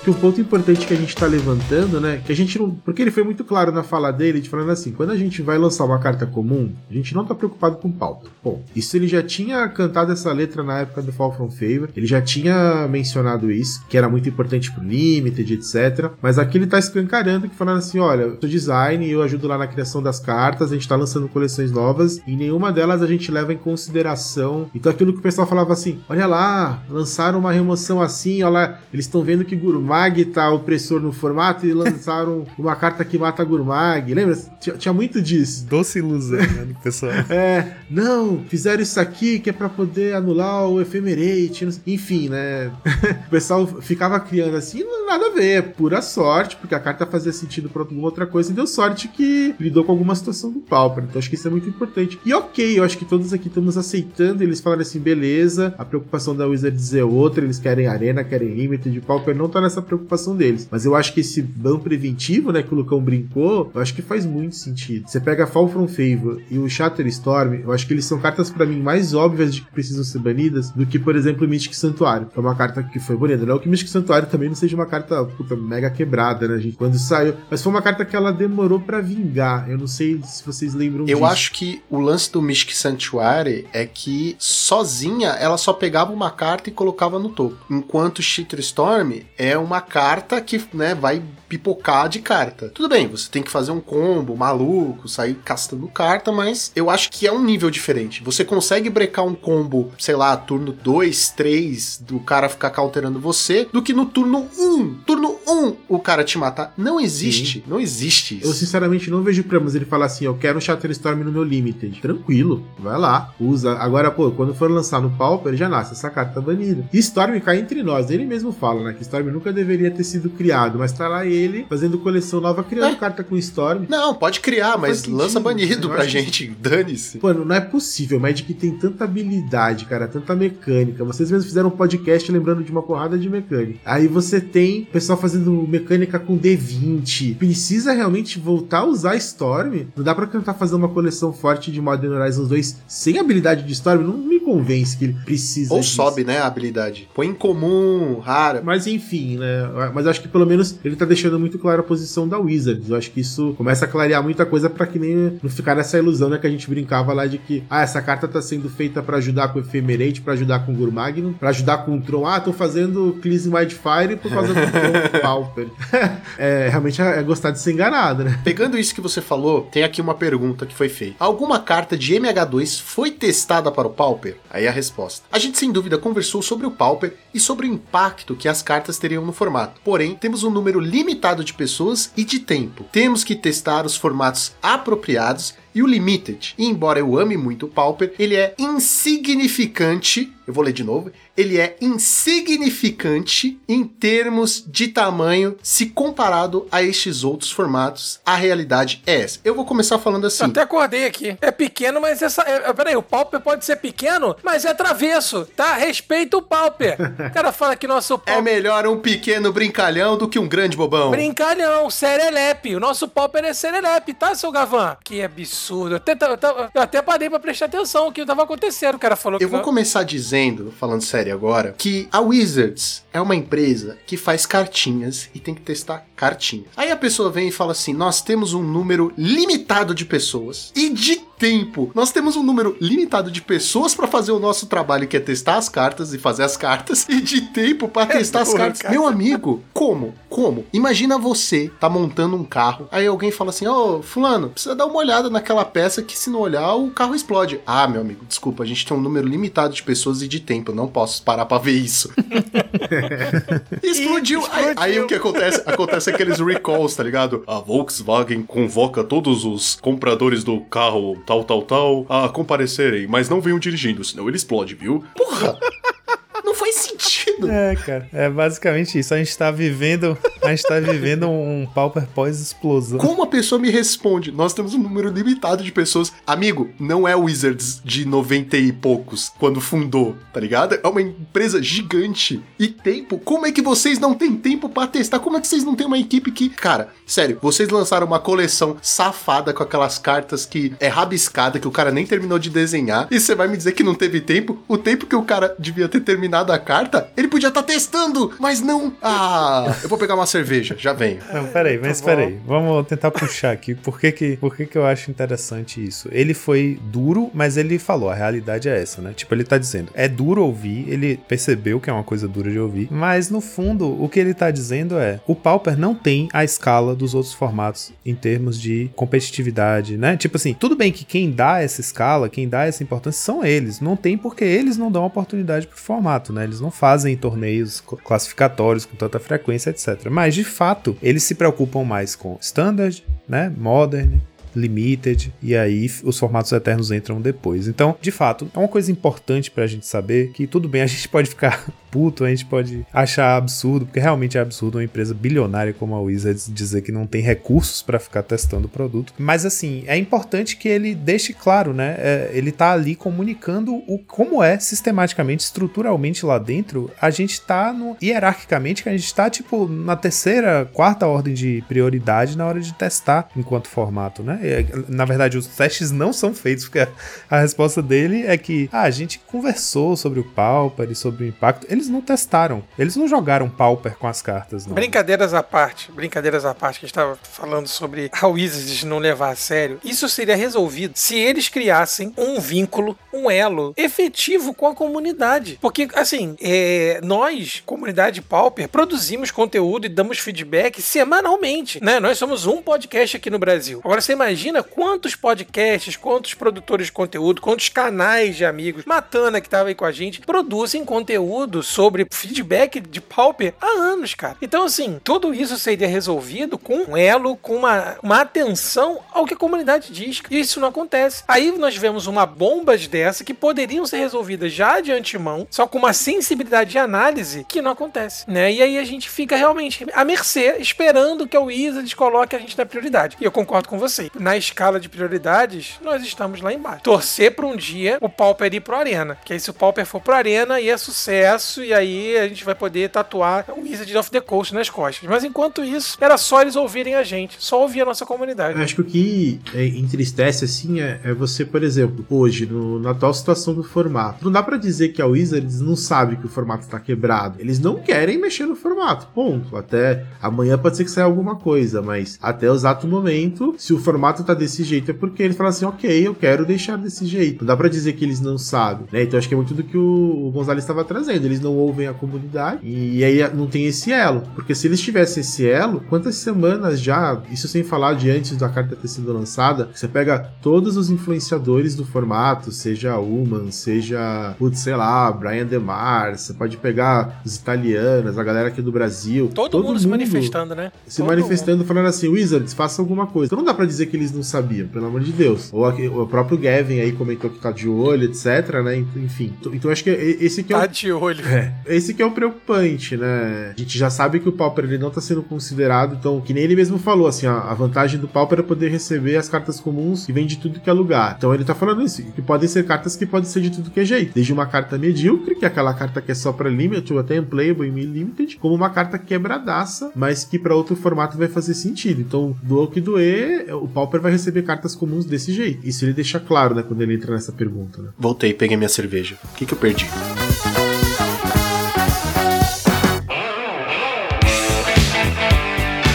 Que um ponto importante que a gente tá levantando, né? Que a gente não. Porque ele foi muito claro na fala dele, de falando assim: quando a gente vai lançar uma carta comum, a gente não tá preocupado com pauta. Bom, isso ele já tinha cantado essa letra na época do Fall from Favor, ele já tinha mencionado isso, que era muito importante pro Limited, etc. Mas aqui ele tá escancarando, que falando assim: olha, eu sou design, eu ajudo lá na criação das cartas, a gente tá lançando coleções novas, e nenhuma delas a gente leva em consideração. Então aquilo que o pessoal falava assim: olha lá, lançaram uma remoção assim, olha lá, eles estão vendo que Gurmag tá opressor no formato e lançaram [laughs] uma carta que mata Gurmag. Lembra? Tinha, tinha muito disso. Doce ilusão, né, pessoal. [laughs] É, não, fizeram isso aqui que é pra poder anular o Ephemerate, enfim, né? [laughs] o pessoal ficava criando assim, nada a ver, é pura sorte, porque a carta fazia sentido pra alguma outra coisa e deu sorte que lidou com alguma situação do Pauper. Então acho que isso é muito importante. E ok, eu acho que todos aqui estamos aceitando, eles falaram assim, beleza, a preocupação da Wizards é outra, eles querem arena, querem limited, de Pauper não tá nessa preocupação deles. Mas eu acho que esse ban preventivo, né, que o Lucão brincou, eu acho que faz muito sentido. Você pega Fall from Favor e o Shatter Storm, eu acho que eles são cartas para mim mais óbvias de que precisam ser banidas do que, por exemplo, Mystic Santuário, que é uma carta que foi bonita. Não é que Mystic Santuário também não seja uma carta puta, mega quebrada, né, gente? Quando saiu. Mas foi uma carta que ela demorou para vingar. Eu não sei se vocês lembram Eu disso. acho que o lance do Mystic Sanctuary é que sozinha ela só pegava uma carta e colocava no topo. Enquanto Shitter Storm é uma carta que, né, vai pipocar de carta. Tudo bem, você tem que fazer um combo maluco, sair castando carta, mas eu acho que é um nível diferente. Você consegue brecar um combo, sei lá, turno 2, 3, do cara ficar counterando você, do que no turno 1. Turno 1 o cara te matar. Não existe, não existe isso. Eu sinceramente não vejo problemas ele falar assim, eu quero um Shatter Storm no meu Limited. Tranquilo, vai lá, usa. Agora, pô, quando for lançar no Pauper, já nasce, essa carta tá banida. E Storm cai entre nós, ele mesmo fala, né, que Storm nunca deveria ter sido criado, mas tá lá ele fazendo coleção nova, criando É. carta com Storm. Não, pode criar, Não mas sentido. lança banido Eu pra acho que- gente. Dane-se. Mano, não é possível, Magic tem tanta habilidade, cara, tanta mecânica. Vocês mesmos fizeram um podcast lembrando de uma porrada de mecânica. Aí você tem pessoal fazendo mecânica com D20. Precisa realmente voltar a usar Storm? Não dá pra tentar fazer uma coleção forte de Modern Horizons 2 sem habilidade de Storm? Não me convence que ele precisa Ou disso. sobe, né, a habilidade. Põe em comum, rara. Mas enfim, né? Mas acho que pelo menos ele tá deixando muito clara a posição da Wizards. Eu acho que isso começa a clarear muita coisa pra que nem não ficar nessa ilusão, né? Que a gente brincava lá de que, ah, essa carta tá sendo feita pra ajudar com o Ephemerate, pra ajudar com o Gurmagnum, pra ajudar com o Tron. Ah, tô fazendo Cleansing Wildfire por causa do Tron [laughs] Pauper. [laughs] é, realmente é gostar de ser enganado, né? Pegando isso que você falou, tem aqui uma pergunta que foi feita. Alguma carta de MH2 foi testada para o Pauper? Aí a resposta. A gente sem dúvida conversou sobre o Pauper e sobre o impacto que as cartas teriam no formato. Porém, temos um número limitado de pessoas e de tempo. Temos que testar os formatos apropriados e o Limited. E embora eu ame muito o Pauper, ele é insignificante. Eu vou ler de novo. Ele é insignificante em termos de tamanho se comparado a estes outros formatos. A realidade é essa. Eu vou começar falando assim. Eu até acordei aqui. É pequeno, mas essa. É, é, peraí, o Pauper pode ser pequeno, mas é travesso, tá? Respeita o Pauper. O cara fala que nosso É Pauper. melhor um pequeno brincalhão do que um grande bobão. Brincalhão, serelepe. O nosso Pauper é serelepe, tá, seu Gavan? Que absurdo. Eu até, eu até- eu até parei pra prestar atenção no que tava acontecendo. O cara falou que. Eu vou não- começar dizendo, falando sério agora, que a Wizards é uma empresa que faz cartinhas e tem que testar cartinhas. Aí a pessoa vem e fala assim: nós temos um número limitado de pessoas e de tempo. Nós temos um número limitado de pessoas pra fazer o nosso trabalho, que é testar as cartas e fazer as cartas, e de tempo pra testar as cartas. cara. Meu amigo, como? Como? Imagina você tá montando um carro, aí alguém fala assim: Ô, Fulano, precisa dar uma olhada naquela peça que se não olhar o carro explode. Ah, meu amigo, desculpa, a gente tem um número limitado de pessoas e de tempo, eu não posso parar pra ver isso. [laughs] [laughs] Explodiu. Aí, Explodiu. aí o que acontece? Acontece aqueles recalls, tá ligado? A Volkswagen convoca todos os compradores do carro tal, tal, tal a comparecerem, mas não venham dirigindo, senão ele explode, viu? Porra! Não faz sentido. É, cara. É basicamente isso. A gente tá vivendo. A gente tá vivendo um pauper pós-explosão. Como a pessoa me responde? Nós temos um número limitado de pessoas. Amigo, não é Wizards de 90 e poucos quando fundou, tá ligado? É uma empresa gigante. E tempo? Como é que vocês não têm tempo pra testar? Como é que vocês não têm uma equipe que. Cara, sério, vocês lançaram uma coleção safada com aquelas cartas que é rabiscada, que o cara nem terminou de desenhar. E você vai me dizer que não teve tempo? O tempo que o cara devia ter terminado a carta, ele podia estar testando, mas não. Ah, eu vou pegar uma cerveja, já venho. Não, peraí, mas bom. peraí. Vamos tentar puxar aqui. Por que que, por que que eu acho interessante isso? Ele foi duro, mas ele falou, a realidade é essa, né? Tipo, ele tá dizendo, é duro ouvir, ele percebeu que é uma coisa dura de ouvir, mas no fundo, o que ele tá dizendo é, o Pauper não tem a escala dos outros formatos em termos de competitividade, né? Tipo assim, tudo bem que quem dá essa escala, quem dá essa importância são eles. Não tem porque eles não dão oportunidade pro formato, né? Eles não fazem torneios classificatórios com tanta frequência, etc. Mas de fato, eles se preocupam mais com standard, né? Modern, Limited, e aí os formatos eternos entram depois. Então, de fato, é uma coisa importante pra gente saber que tudo bem, a gente pode ficar puto, a gente pode achar absurdo, porque realmente é absurdo uma empresa bilionária como a Wizards dizer que não tem recursos para ficar testando o produto. Mas assim, é importante que ele deixe claro, né? É, ele tá ali comunicando o como é sistematicamente, estruturalmente lá dentro, a gente tá no hierarquicamente que a gente tá tipo na terceira, quarta ordem de prioridade na hora de testar enquanto formato, né? Na verdade, os testes não são feitos, porque a resposta dele é que ah, a gente conversou sobre o Pauper e sobre o impacto. Eles não testaram, eles não jogaram Pauper com as cartas. Não. Brincadeiras à parte, brincadeiras à parte, que a gente estava falando sobre a Wizards não levar a sério. Isso seria resolvido se eles criassem um vínculo, um elo efetivo com a comunidade. Porque, assim, é, nós, comunidade Pauper, produzimos conteúdo e damos feedback semanalmente, né? Nós somos um podcast aqui no Brasil. Agora, você imagina quantos podcasts, quantos produtores de conteúdo, quantos canais de amigos, Matana que estava aí com a gente, produzem conteúdo sobre feedback de Pauper há anos, cara. Então, assim, tudo isso seria resolvido com um elo, com uma, uma atenção ao que a comunidade diz. E isso não acontece. Aí nós vemos uma bomba dessa que poderiam ser resolvidas já de antemão, só com uma sensibilidade de análise que não acontece, né? E aí a gente fica realmente à mercê, esperando que a Wizards coloque a gente na prioridade. E eu concordo com você. Na escala de prioridades, nós estamos lá embaixo. Torcer para um dia o Pauper ir pro Arena. Que aí se o Pauper for pro Arena, aí é sucesso, e aí a gente vai poder tatuar o Wizard of the Coast nas costas. Mas enquanto isso, era só eles ouvirem a gente, só ouvir a nossa comunidade. Eu acho que o que é, entristece, assim, é, é, você, por exemplo, hoje, no, na atual situação do formato, não dá para dizer que a Wizards não sabe que o formato tá quebrado. Eles não querem mexer no formato, ponto. Até amanhã pode ser que saia alguma coisa, mas até o exato momento, se o formato tá desse jeito, é porque eles falam assim, ok, eu quero deixar desse jeito. Não dá pra dizer que eles não sabem, né? Então acho que é muito do que o Gonzalez estava trazendo. Eles não ouvem a comunidade e aí não tem esse elo. Porque se eles tivessem esse elo, quantas semanas já, isso sem falar de antes da carta ter sido lançada, você pega todos os influenciadores do formato, seja Uman, seja, putz, sei lá, Brian DeMar, você pode pegar os italianos, a galera aqui do Brasil. Todo, todo mundo, mundo, se manifestando, né? Se todo manifestando, mundo. falando assim, Wizards, faça alguma coisa. Então não dá pra dizer que eles não sabiam, pelo amor de Deus. Ou aqui, o próprio Gavin aí comentou que tá de olho, etc, né? Enfim. Então, então acho que esse que é tá o... de olho. É, esse que é o preocupante, né? A gente já sabe que o Pauper ele não tá sendo considerado, então, que nem ele mesmo falou, assim, a vantagem do Pauper é poder receber as cartas comuns que vem de tudo que é lugar. Então ele tá falando isso, que podem ser cartas que podem ser de tudo que é jeito. Desde uma carta medíocre, que é aquela carta que é só pra Limited, ou até Unplayable e Limited, como uma carta quebradaça, mas que para outro formato vai fazer sentido. Então, doa o que doer, o Pauper vai receber cartas comuns desse jeito. Isso ele deixa claro, né, quando ele entra nessa pergunta, né? Voltei, peguei minha cerveja. O que que eu perdi?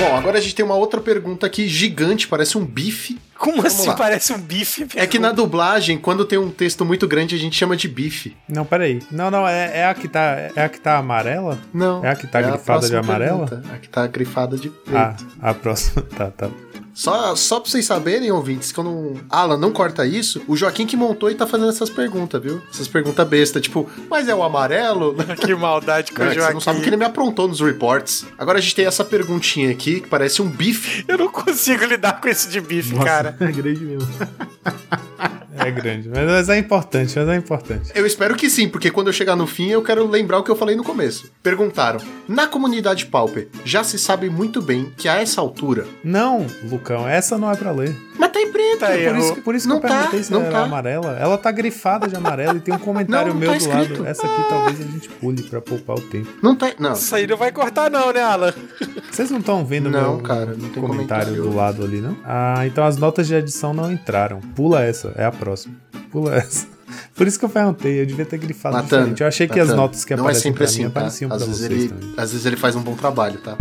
Bom, agora a gente tem uma outra pergunta aqui gigante, parece um bife. Como Vamos assim lá. parece um bife? É que na dublagem, quando tem um texto muito grande, a gente chama de bife. Não, peraí. Não, não, é, é a que tá. É a que tá amarela? Não. É a que tá grifada de amarela? pergunta, A que tá grifada de Ah, preto. a próxima. [laughs] Tá, tá. Só, só pra vocês saberem, ouvintes, que eu não. Alan, não corta isso. O Joaquim que montou e tá fazendo essas perguntas, viu? Essas perguntas bestas, tipo, mas é o amarelo? [laughs] Que maldade com Não, o é que você não Joaquim. sabe o que ele me aprontou nos reports. Agora a gente tem essa perguntinha aqui, que parece um bife. Eu não consigo lidar com esse de bife, Nossa, cara. [laughs] é grande mesmo. É grande. Mas, é importante, mas é importante. Eu espero que sim, porque quando eu chegar no fim eu quero lembrar o que eu falei no começo. Perguntaram: na comunidade Pauper, já se sabe muito bem que a essa altura. Não, Lucão, essa não é pra ler. Mas tá em preto. Tá aí, Por isso, por isso Não que eu tá, perguntei se não era tá. amarela. Ela tá grifada de amarelo e tem um comentário Não, meu tá do escrito. lado. Essa aqui talvez a gente pule pra poupar o tempo. Não tá. Não. Isso aí não vai cortar, não, né, Alan? Vocês não estão vendo Não, meu cara, não tem comentário, comentário. do lado ali, não? Ah, então as notas de edição não entraram. Pula essa, é a próxima. Pula essa. Por isso que eu perguntei, eu devia ter grifado Matando. diferente. Eu achei que as notas que não é sempre pra assim, mim tá? apareciam Às vezes, ele, também. às vezes ele faz um bom trabalho, tá?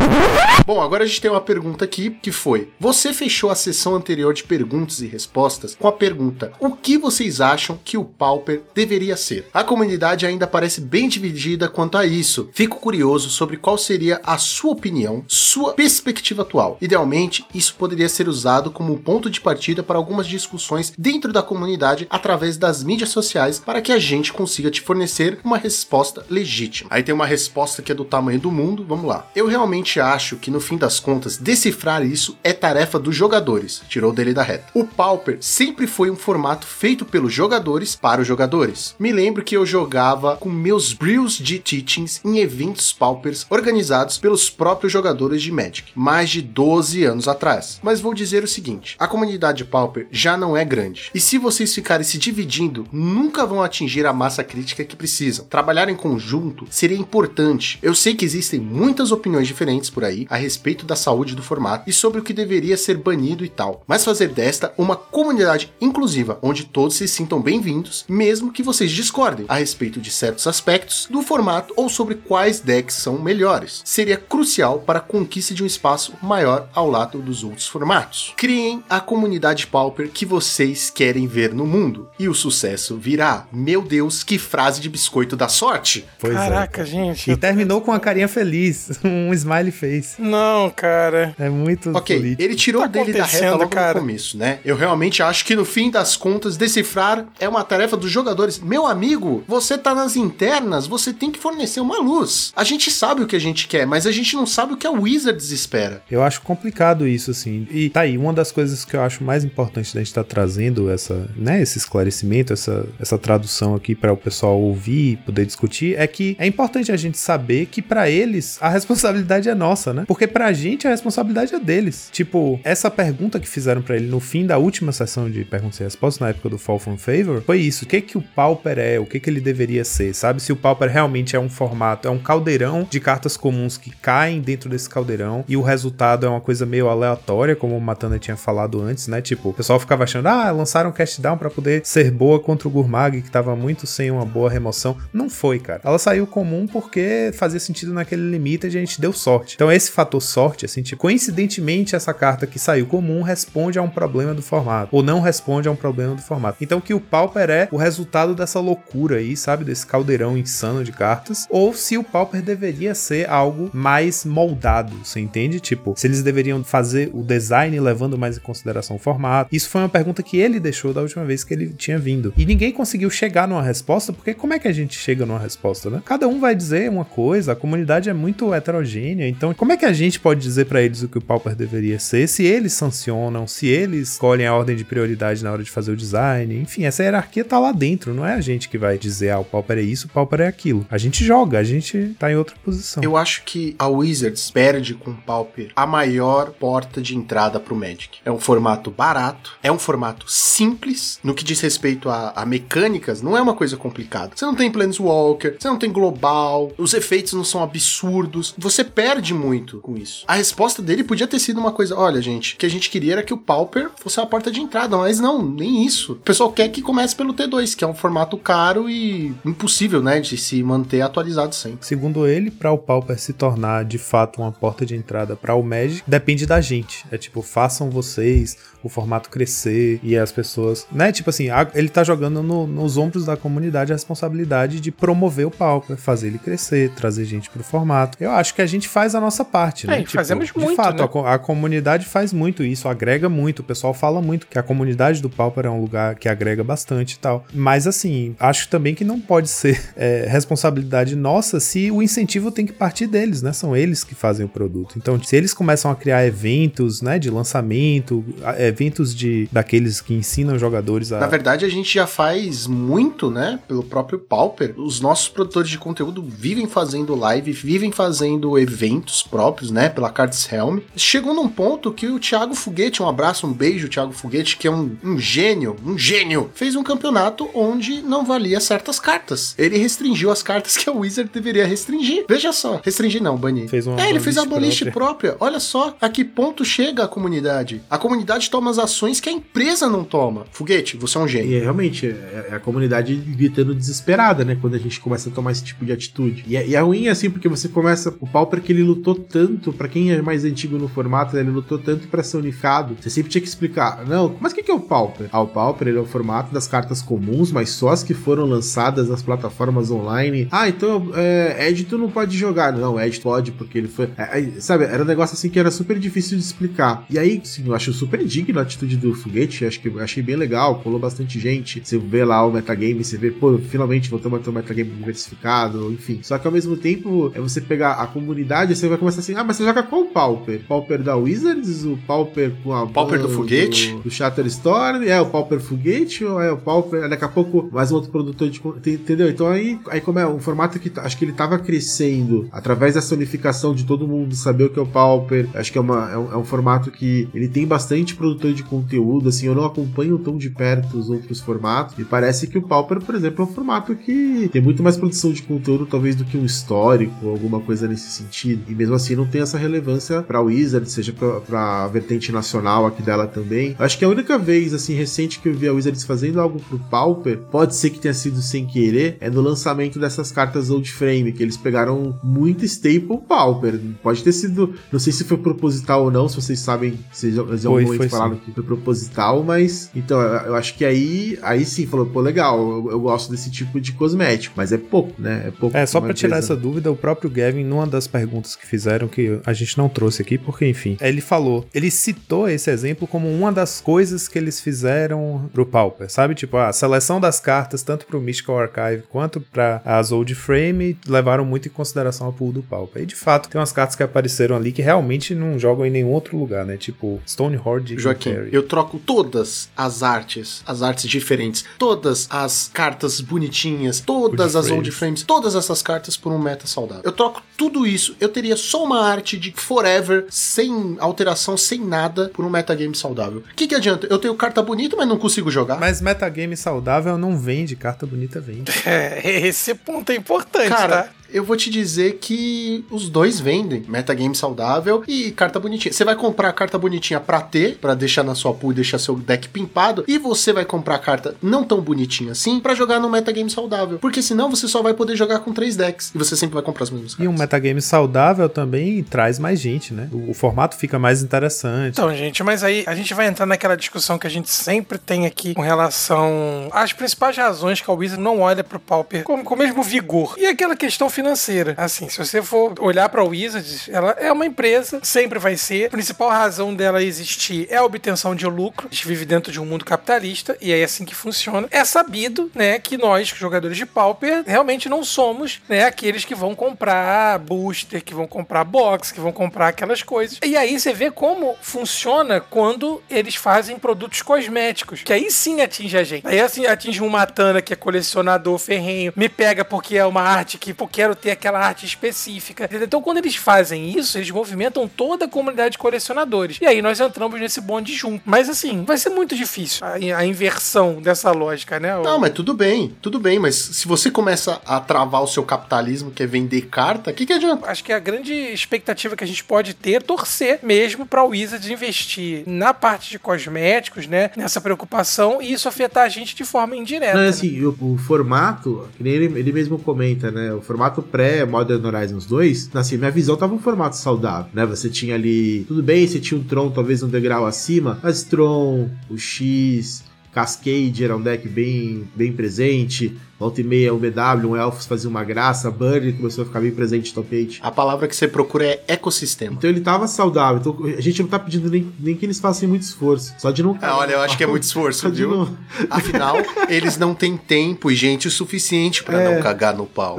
Bom, agora a gente tem uma pergunta aqui que foi: Você fechou a sessão anterior de perguntas e respostas com a pergunta: O que vocês acham que o Pauper deveria ser? A comunidade ainda parece bem dividida quanto a isso. Fico curioso sobre qual seria a sua opinião, sua perspectiva atual. Idealmente, isso poderia ser usado como ponto de partida para algumas discussões dentro da comunidade através das mídias sociais para que a gente consiga te fornecer uma resposta legítima. Aí tem uma resposta que é do tamanho do mundo, vamos lá. Eu realmente acho que no fim das contas, decifrar isso é tarefa dos jogadores, tirou dele da reta. O Pauper sempre foi um formato feito pelos jogadores para os jogadores. Me lembro que eu jogava com meus brills de teachings em eventos Paupers organizados pelos próprios jogadores de Magic, mais de 12 anos atrás. Mas vou dizer o seguinte: a comunidade Pauper já não é grande. E se vocês ficarem se dividindo, nunca vão atingir a massa crítica que precisam. Trabalhar em conjunto seria importante. Eu sei que existem muitas opiniões diferentes por aí a respeito da saúde do formato e sobre o que deveria ser banido e tal, mas fazer desta uma comunidade inclusiva, onde todos se sintam bem-vindos, mesmo que vocês discordem a respeito de certos aspectos do formato ou sobre quais decks são melhores, seria crucial para a conquista de um espaço maior ao lado dos outros formatos. Criem a comunidade Pauper que vocês querem ver no mundo e o sucesso virá. Meu Deus, que frase de biscoito da sorte! Pois é. Caraca, gente. E terminou com uma carinha feliz, [laughs] um smiley face. Não, cara. É muito Ok, político. ele tirou Tá dele da reta logo cara? no começo, né? Eu realmente acho que no fim das contas, decifrar é uma tarefa dos jogadores. Meu amigo, você tá nas internas, você tem que fornecer uma luz. A gente sabe o que a gente quer, mas a gente não sabe o que a Wizards espera. Eu acho complicado isso, assim. E tá aí, uma das coisas que eu acho mais importante da gente estar trazendo essa, né, esse esclarecimento, essa, essa tradução aqui para o pessoal ouvir e poder discutir, é que é importante a gente saber que para eles a responsabilidade é nossa, né? Porque pra gente a responsabilidade é deles. Tipo, essa pergunta que fizeram para ele no fim da última sessão de perguntas e respostas, na época do Fall from Favor, foi isso. O que que o Pauper é? O que que ele deveria ser? Sabe? Se o Pauper realmente é um formato, é um caldeirão de cartas comuns que caem dentro desse caldeirão e o resultado é uma coisa meio aleatória, como o Matana tinha falado antes, né? Tipo, o pessoal ficava achando, ah, lançaram cast down pra poder ser boa contra o Que tava muito sem uma boa remoção. Não foi, cara. Ela saiu comum porque fazia sentido naquele limite e a gente deu sorte. Então, esse fator sorte, assim, tipo, coincidentemente, essa carta que saiu comum responde a um problema do formato, ou não responde a um problema do formato. Então, que o Pauper é o resultado dessa loucura aí, sabe? Desse caldeirão insano de cartas, ou se o Pauper deveria ser algo mais moldado, você entende? Tipo, se eles deveriam fazer o design levando mais em consideração o formato. Isso foi uma pergunta que ele deixou da última vez que ele tinha vindo. E ninguém conseguiu chegar numa resposta, porque como é que a gente chega numa resposta, né? Cada um vai dizer uma coisa, a comunidade é muito heterogênea, então como é que a gente pode dizer pra eles o que o Pauper deveria ser, se eles sancionam, se eles escolhem a ordem de prioridade na hora de fazer o design, enfim, essa hierarquia tá lá dentro, não é a gente que vai dizer, ah, o Pauper é isso, o Pauper é aquilo. A gente joga, a gente tá em outra posição. Eu acho que a Wizards perde com o Pauper a maior porta de entrada pro Magic. É um formato barato, é um formato simples, no que diz respeito a, a mecânicas, não é uma coisa complicada. Você não tem Planeswalker, você não tem Global, os efeitos não são absurdos, você perde muito com isso. A resposta dele podia ter sido uma coisa, olha gente, o que a gente queria era que o Pauper fosse uma porta de entrada, mas não, nem isso. O pessoal quer que comece pelo T2, que é um formato caro e impossível, né, de se manter atualizado sempre. Segundo ele, para o Pauper se tornar de fato uma porta de entrada para o Magic, depende da gente. É tipo, façam vocês o formato crescer e as pessoas, né? Tipo assim, a- ele tá jogando no- nos ombros da comunidade a responsabilidade de promover o Pauper, fazer ele crescer, trazer gente pro formato. Eu acho que a gente faz a nossa parte, né? É, e fazemos de muito, fato, né? a, a comunidade faz muito isso, agrega muito. O pessoal fala muito que a comunidade do Pauper é um lugar que agrega bastante e tal. Mas assim, acho também que não pode ser é, responsabilidade nossa se o incentivo tem que partir deles, né? São eles que fazem o produto. Então, se eles começam a criar eventos, né, de lançamento, eventos de daqueles que ensinam jogadores a Na verdade, a gente já faz muito, né? Pelo próprio Pauper. Os nossos produtores de conteúdo vivem fazendo live, vivem fazendo eventos próprios, né? Pela Cards Helm. Chegou num ponto que o Thiago Foguete, um abraço, um beijo, Thiago Foguete, que é um, um gênio, um gênio, fez um campeonato onde não valia certas cartas. Ele restringiu as cartas que a Wizard deveria restringir. Veja só. Restringir não, banir. Fez uma é, ele fez a banlist banlist própria. Olha só a que ponto chega a comunidade. A comunidade toma as ações que a empresa não toma. Foguete, você é um gênio. E é, realmente, é, é a comunidade gritando desesperada, né? Quando a gente começa a tomar esse tipo de atitude. E é, e é ruim, assim, porque você começa. O Pauper que ele lutou tanto, pra quem é mais antigo no formato, né, ele lutou tanto pra ser unificado. Você sempre tinha que explicar. Não, mas o que, que é o Pauper? Ah, o Pauper ele é o formato das cartas comuns, mas só as que foram lançadas nas plataformas online. Ah, então é, Ed tu não pode jogar. Não, Ed pode, porque ele foi. é, é, sabe, era um negócio assim que era super difícil de explicar. E aí, assim, eu acho super digno a atitude do foguete, acho que achei bem legal, colou bastante gente. Você vê lá lá o metagame, você vê, pô, finalmente voltamos a ter um metagame diversificado, enfim. Só que ao mesmo tempo, é você pegar a comunidade, você vai começar assim, ah, mas você joga qual Pauper? Pauper da Wizards, o Pauper com a... Pauper do foguete? Do, do Shatterstorm, é o Pauper foguete ou é o Pauper... Daqui a pouco mais um outro produtor de... Entendeu? Então aí, aí como é um formato que acho que ele tava crescendo através dessa unificação de todo mundo saber o que é o Pauper, acho que é, uma, é, um, é um formato que ele tem bastante produtor de conteúdo, assim, eu não acompanho tão de perto os outros formatos, e parece que o Pauper, por exemplo, é um formato que tem muito mais produção de conteúdo, talvez, do que um histórico, alguma coisa nesse sentido, e mesmo assim não tem essa relevância pra Wizard, seja pra, pra vertente nacional aqui dela também. Acho que a única vez, assim, recente que eu vi a Wizards fazendo algo pro Pauper, pode ser que tenha sido sem querer, é no lançamento dessas cartas Old Frame, que eles pegaram muito staple Pauper. Pode ter sido, não sei se foi proposital ou não, se vocês sabem, se já, já foi, momento falaram sim. que foi proposital, mas então eu acho que aí, aí sim falou, pô, legal, eu, eu, gosto desse tipo de cosmético, mas é pouco, né? É pouco. É, só para tirar essa dúvida, o próprio Gavin, numa das perguntas que fizeram, que a gente não trouxe aqui, porque enfim, ele falou, ele citou esse exemplo como uma das coisas que eles fizeram pro Pauper, sabe? Tipo, a seleção das cartas, tanto pro Mystical Archive quanto para as Old Frame, levaram muito em consideração a pool do Pauper. E de fato, tem umas cartas que apareceram ali que realmente não jogam em nenhum outro lugar, né? Tipo Stonehorde e Joaquim, eu troco todas as artes, as artes diferentes, todas as cartas bonitinhas, todas as old frames, todas essas cartas por um meta saudável. Eu troco tudo isso, eu teria só uma arte de forever, sem alteração, sem nada, por um metagame saudável. O que, que adianta? Eu tenho carta bonita, mas não consigo jogar. Mas metagame saudável não vende, carta bonita vende. É, [laughs] esse ponto é importante, Cara, tá? Eu vou te dizer que os dois vendem. Metagame saudável e carta bonitinha. Você vai comprar a carta bonitinha pra ter, pra deixar na sua pool e deixar seu deck pimpado, e você vai comprar a carta não tão bonitinha assim para jogar no metagame saudável. Porque senão você só vai poder jogar com três decks e você sempre vai comprar as mesmas cartas. E um metagame saudável também traz mais gente, né? O, o formato fica mais interessante. Então, gente, mas aí a gente vai entrar naquela discussão que a gente sempre tem aqui com relação às principais razões que a Wizard não olha pro Pauper com, com o mesmo vigor. E aquela questão financeira financeira. Assim, se você for olhar para a Wizards, ela é uma empresa, sempre vai ser. A principal razão dela existir é a obtenção de lucro. A gente vive dentro de um mundo capitalista e é assim que funciona. É sabido, né, que nós, jogadores de Pauper, realmente não somos, né, aqueles que vão comprar booster, que vão comprar box, que vão comprar aquelas coisas. E aí você vê como funciona quando eles fazem produtos cosméticos, que aí sim atinge a gente. Aí assim atinge um Matana que é colecionador ferrenho, me pega porque é uma arte que pô, quero ter aquela arte específica. Então, quando eles fazem isso, eles movimentam toda a comunidade de colecionadores. E aí nós entramos nesse bonde junto. Mas assim, vai ser muito difícil a, a inversão dessa lógica, né? Não, mas tudo bem, tudo bem. Mas se você começa a travar o seu capitalismo, que é vender carta, o que, que adianta? Acho que a grande expectativa que a gente pode ter é torcer mesmo para o Wizards investir na parte de cosméticos, né? Nessa preocupação e isso afetar a gente de forma indireta. Não, é assim, né? o, o, formato, que nem ele, ele mesmo comenta, né? O formato pré-Modern Horizons 2, assim, minha visão tava um formato saudável, né? Você tinha ali, tudo bem, você tinha um Tron talvez um degrau acima, mas Tron, o X, Cascade era um deck bem, bem presente. Volta e meia, o BW, um Elfos fazia uma graça, Burry começou a ficar bem presente no top 8. A palavra que você procura é ecossistema. Então ele tava saudável. Então a gente não tá pedindo nem, nem que eles façam muito esforço. Só de não. Ah, olha, eu acho que é muito esforço, viu? Não... Afinal, eles não têm tempo e gente o suficiente para é... não cagar no pau.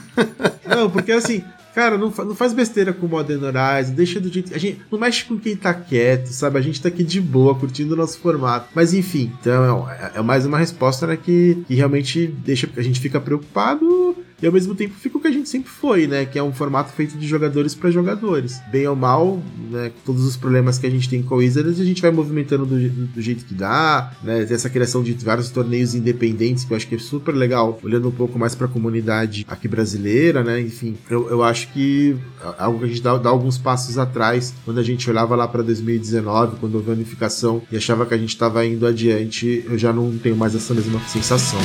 [laughs] não, porque assim, Cara, não, não faz besteira com o Modern Horizon, deixa do jeito. A gente não mexe com quem tá quieto, sabe? A gente tá aqui de boa, curtindo o nosso formato. Mas enfim, então é, é mais uma resposta né, que, que realmente deixa. A gente fica preocupado e ao mesmo tempo fica o que a gente sempre foi, né? Que é um formato feito de jogadores para jogadores. Bem ou mal, né? Todos os problemas que a gente tem com o Wizards, a gente vai movimentando do, do, jeito que dá, né? Tem essa criação de vários torneios independentes, que eu acho que é super legal, olhando um pouco mais para a comunidade aqui brasileira, né? Enfim, eu, eu acho que é algo que a gente dá, dá alguns passos atrás, quando a gente olhava lá para 2019, quando houve a unificação e achava que a gente estava indo adiante, eu já não tenho mais essa mesma sensação.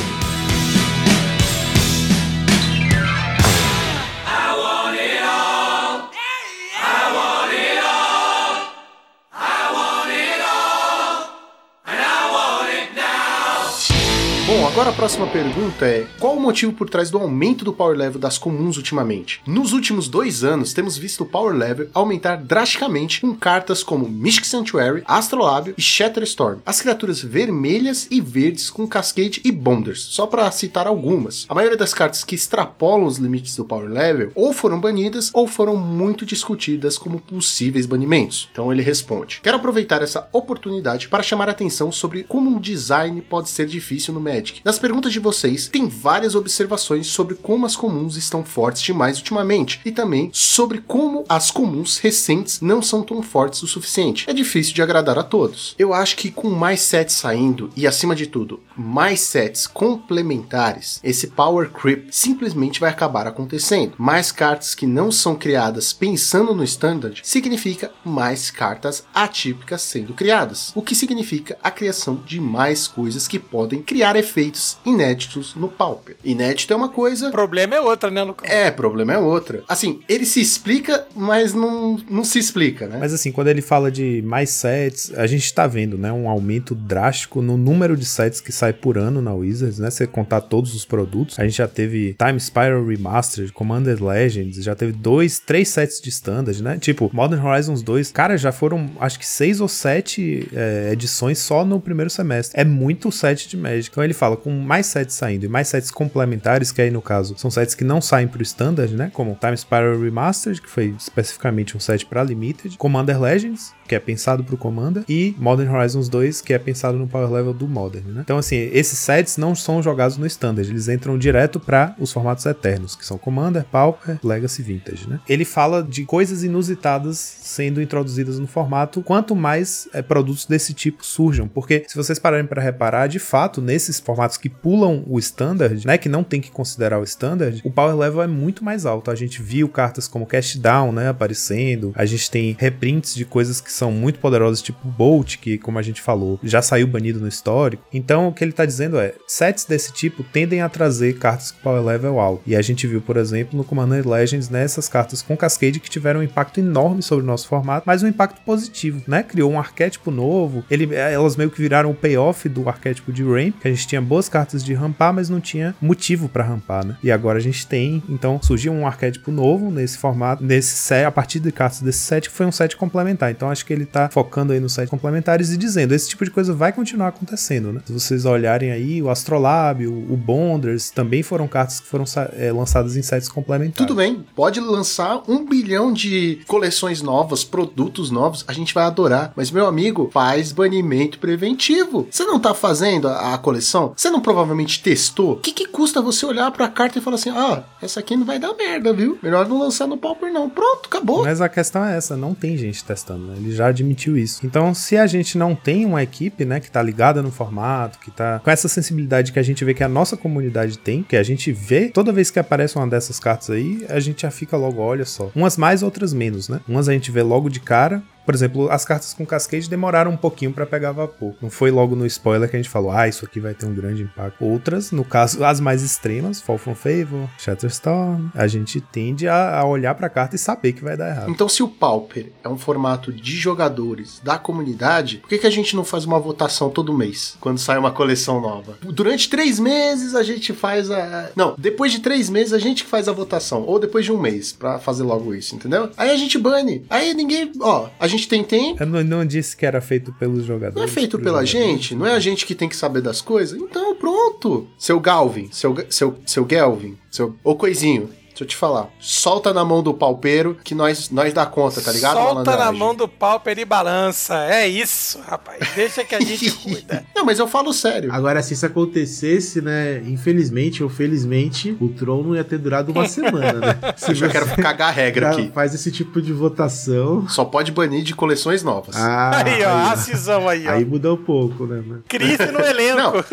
Agora a próxima pergunta é: qual o motivo por trás do aumento do power level das comuns ultimamente? Nos últimos dois anos, temos visto o power level aumentar drasticamente com cartas como Mystic Sanctuary, Astrolabe e Shatterstorm. As criaturas vermelhas e verdes com Cascade e Bonders, só para citar algumas. A maioria das cartas que extrapolam os limites do power level ou foram banidas ou foram muito discutidas como possíveis banimentos. Então ele responde: Quero aproveitar essa oportunidade para chamar a atenção sobre como um design pode ser difícil no Magic. Nas perguntas de vocês, tem várias observações sobre como as comuns estão fortes demais ultimamente e também sobre como as comuns recentes não são tão fortes o suficiente. É difícil de agradar a todos. Eu acho que com mais sets saindo e acima de tudo, mais sets complementares, esse power creep simplesmente vai acabar acontecendo. Mais cartas que não são criadas pensando no standard significa mais cartas atípicas sendo criadas, o que significa a criação de mais coisas que podem criar efeitos inéditos no Pauper. Inédito é uma coisa. Problema é outra, né, Lucas? É, problema é outra. Assim, ele se explica, mas não, não se explica, né? Mas assim, quando ele fala de mais sets, a gente tá vendo, né, um aumento drástico no número de sets que sai por ano na Wizards, né? Se contar todos os produtos, a gente já teve Time Spiral Remastered, Commander Legends, já teve dois, três sets de standard, né? Tipo, Modern Horizons 2, cara, já foram acho que seis ou sete é, edições só no primeiro semestre. É muito set de Magic. Então ele fala, com mais sets saindo e mais sets complementares, que aí no caso são sets que não saem pro standard, né? Como Time Spiral Remastered, que foi especificamente um set para Limited, Commander Legends, que é pensado pro Commander, e Modern Horizons 2, que é pensado no power level do Modern, né? Então, assim, esses sets não são jogados no Standard, eles entram direto para os formatos eternos, que são Commander, Pauper, Legacy Vintage, né? Ele fala de coisas inusitadas sendo introduzidas no formato, quanto mais é, produtos desse tipo surjam, porque se vocês pararem para reparar, de fato, nesses formatos que pulam o Standard, né, que não tem que considerar o Standard, o power level é muito mais alto. A gente viu cartas como Cast Down, né, aparecendo, a gente tem reprints de coisas que são muito poderosas, tipo Bolt, que, como a gente falou, já saiu banido no histórico. Então, o que ele tá dizendo é: sets desse tipo tendem a trazer cartas com power level alto. E a gente viu, por exemplo, no Commander Legends, né, cartas com Cascade que tiveram um impacto enorme sobre o nosso formato, mas um impacto positivo, né? Criou um arquétipo novo, ele, elas meio que viraram o payoff do arquétipo de Ramp, que a gente tinha boas cartas de rampar, mas não tinha motivo para rampar, né? E agora a gente tem, então surgiu um arquétipo novo nesse formato, nesse set, a partir de cartas desse set, que foi um set complementar. Então acho que ele tá focando aí nos sets complementares e dizendo: esse tipo de coisa vai continuar acontecendo, né? Se vocês olharem aí, o Astrolabe, o, o Bonders, também foram cartas que foram é, lançadas em sets complementares. Tudo bem, pode lançar um bilhão de coleções novas, produtos novos, a gente vai adorar. Mas, meu amigo, faz banimento preventivo. Você não tá fazendo a, a coleção? Você não provavelmente testou? O que, que custa você olhar pra carta e falar assim: ah, essa aqui não vai dar merda, viu? Melhor não lançar no Pauper, não. Pronto, acabou. Mas a questão é essa: não tem gente testando, né? Ele já admitiu isso. Então, se a gente não tem uma equipe, né, que tá ligada no formato, que tá com essa sensibilidade que a gente vê que a nossa comunidade tem, que a gente vê toda vez que aparece uma dessas cartas aí, a gente já fica logo, olha só. Umas mais, outras menos, né? Umas a gente vê logo de cara, por exemplo, as cartas com Cascade demoraram um pouquinho para pegar vapor. Não foi logo no spoiler que a gente falou, ah, isso aqui vai ter um grande impacto. Outras, no caso, as mais extremas, Fall from Favor, Shatterstorm, a gente tende a, a olhar para a carta e saber que vai dar errado. Então, se o Pauper é um formato de jogadores da comunidade, por que, que a gente não faz uma votação todo mês, quando sai uma coleção nova? Durante três meses a gente faz a. Não, depois de três meses a gente faz a votação. Ou depois de um mês, para fazer logo isso, entendeu? Aí a gente bane. Aí ninguém. Ó, a gente gente tem tempo. Eu não, não, disse que era feito pelos jogadores. Não é feito pela gente? Não é a gente que tem que saber das coisas? Então, pronto. Seu Galvin, seu, seu, seu Gelvin, seu. Ô coisinho. Deixa eu te falar. Solta na mão do palpeiro que nós, nós dá conta, tá ligado? Solta na mão do palpeiro e balança. É isso, rapaz. Deixa que a gente [laughs] cuida. Não, mas eu falo sério. Agora, se isso acontecesse, né? Infelizmente ou felizmente, o Tron não ia ter durado uma semana, né? [laughs] Se eu já quero cagar a regra aqui. Faz esse tipo de votação. Só pode banir de coleções novas. Ah, aí, ó. A cisão aí, ó. Aí muda um pouco, né? Crise no elenco.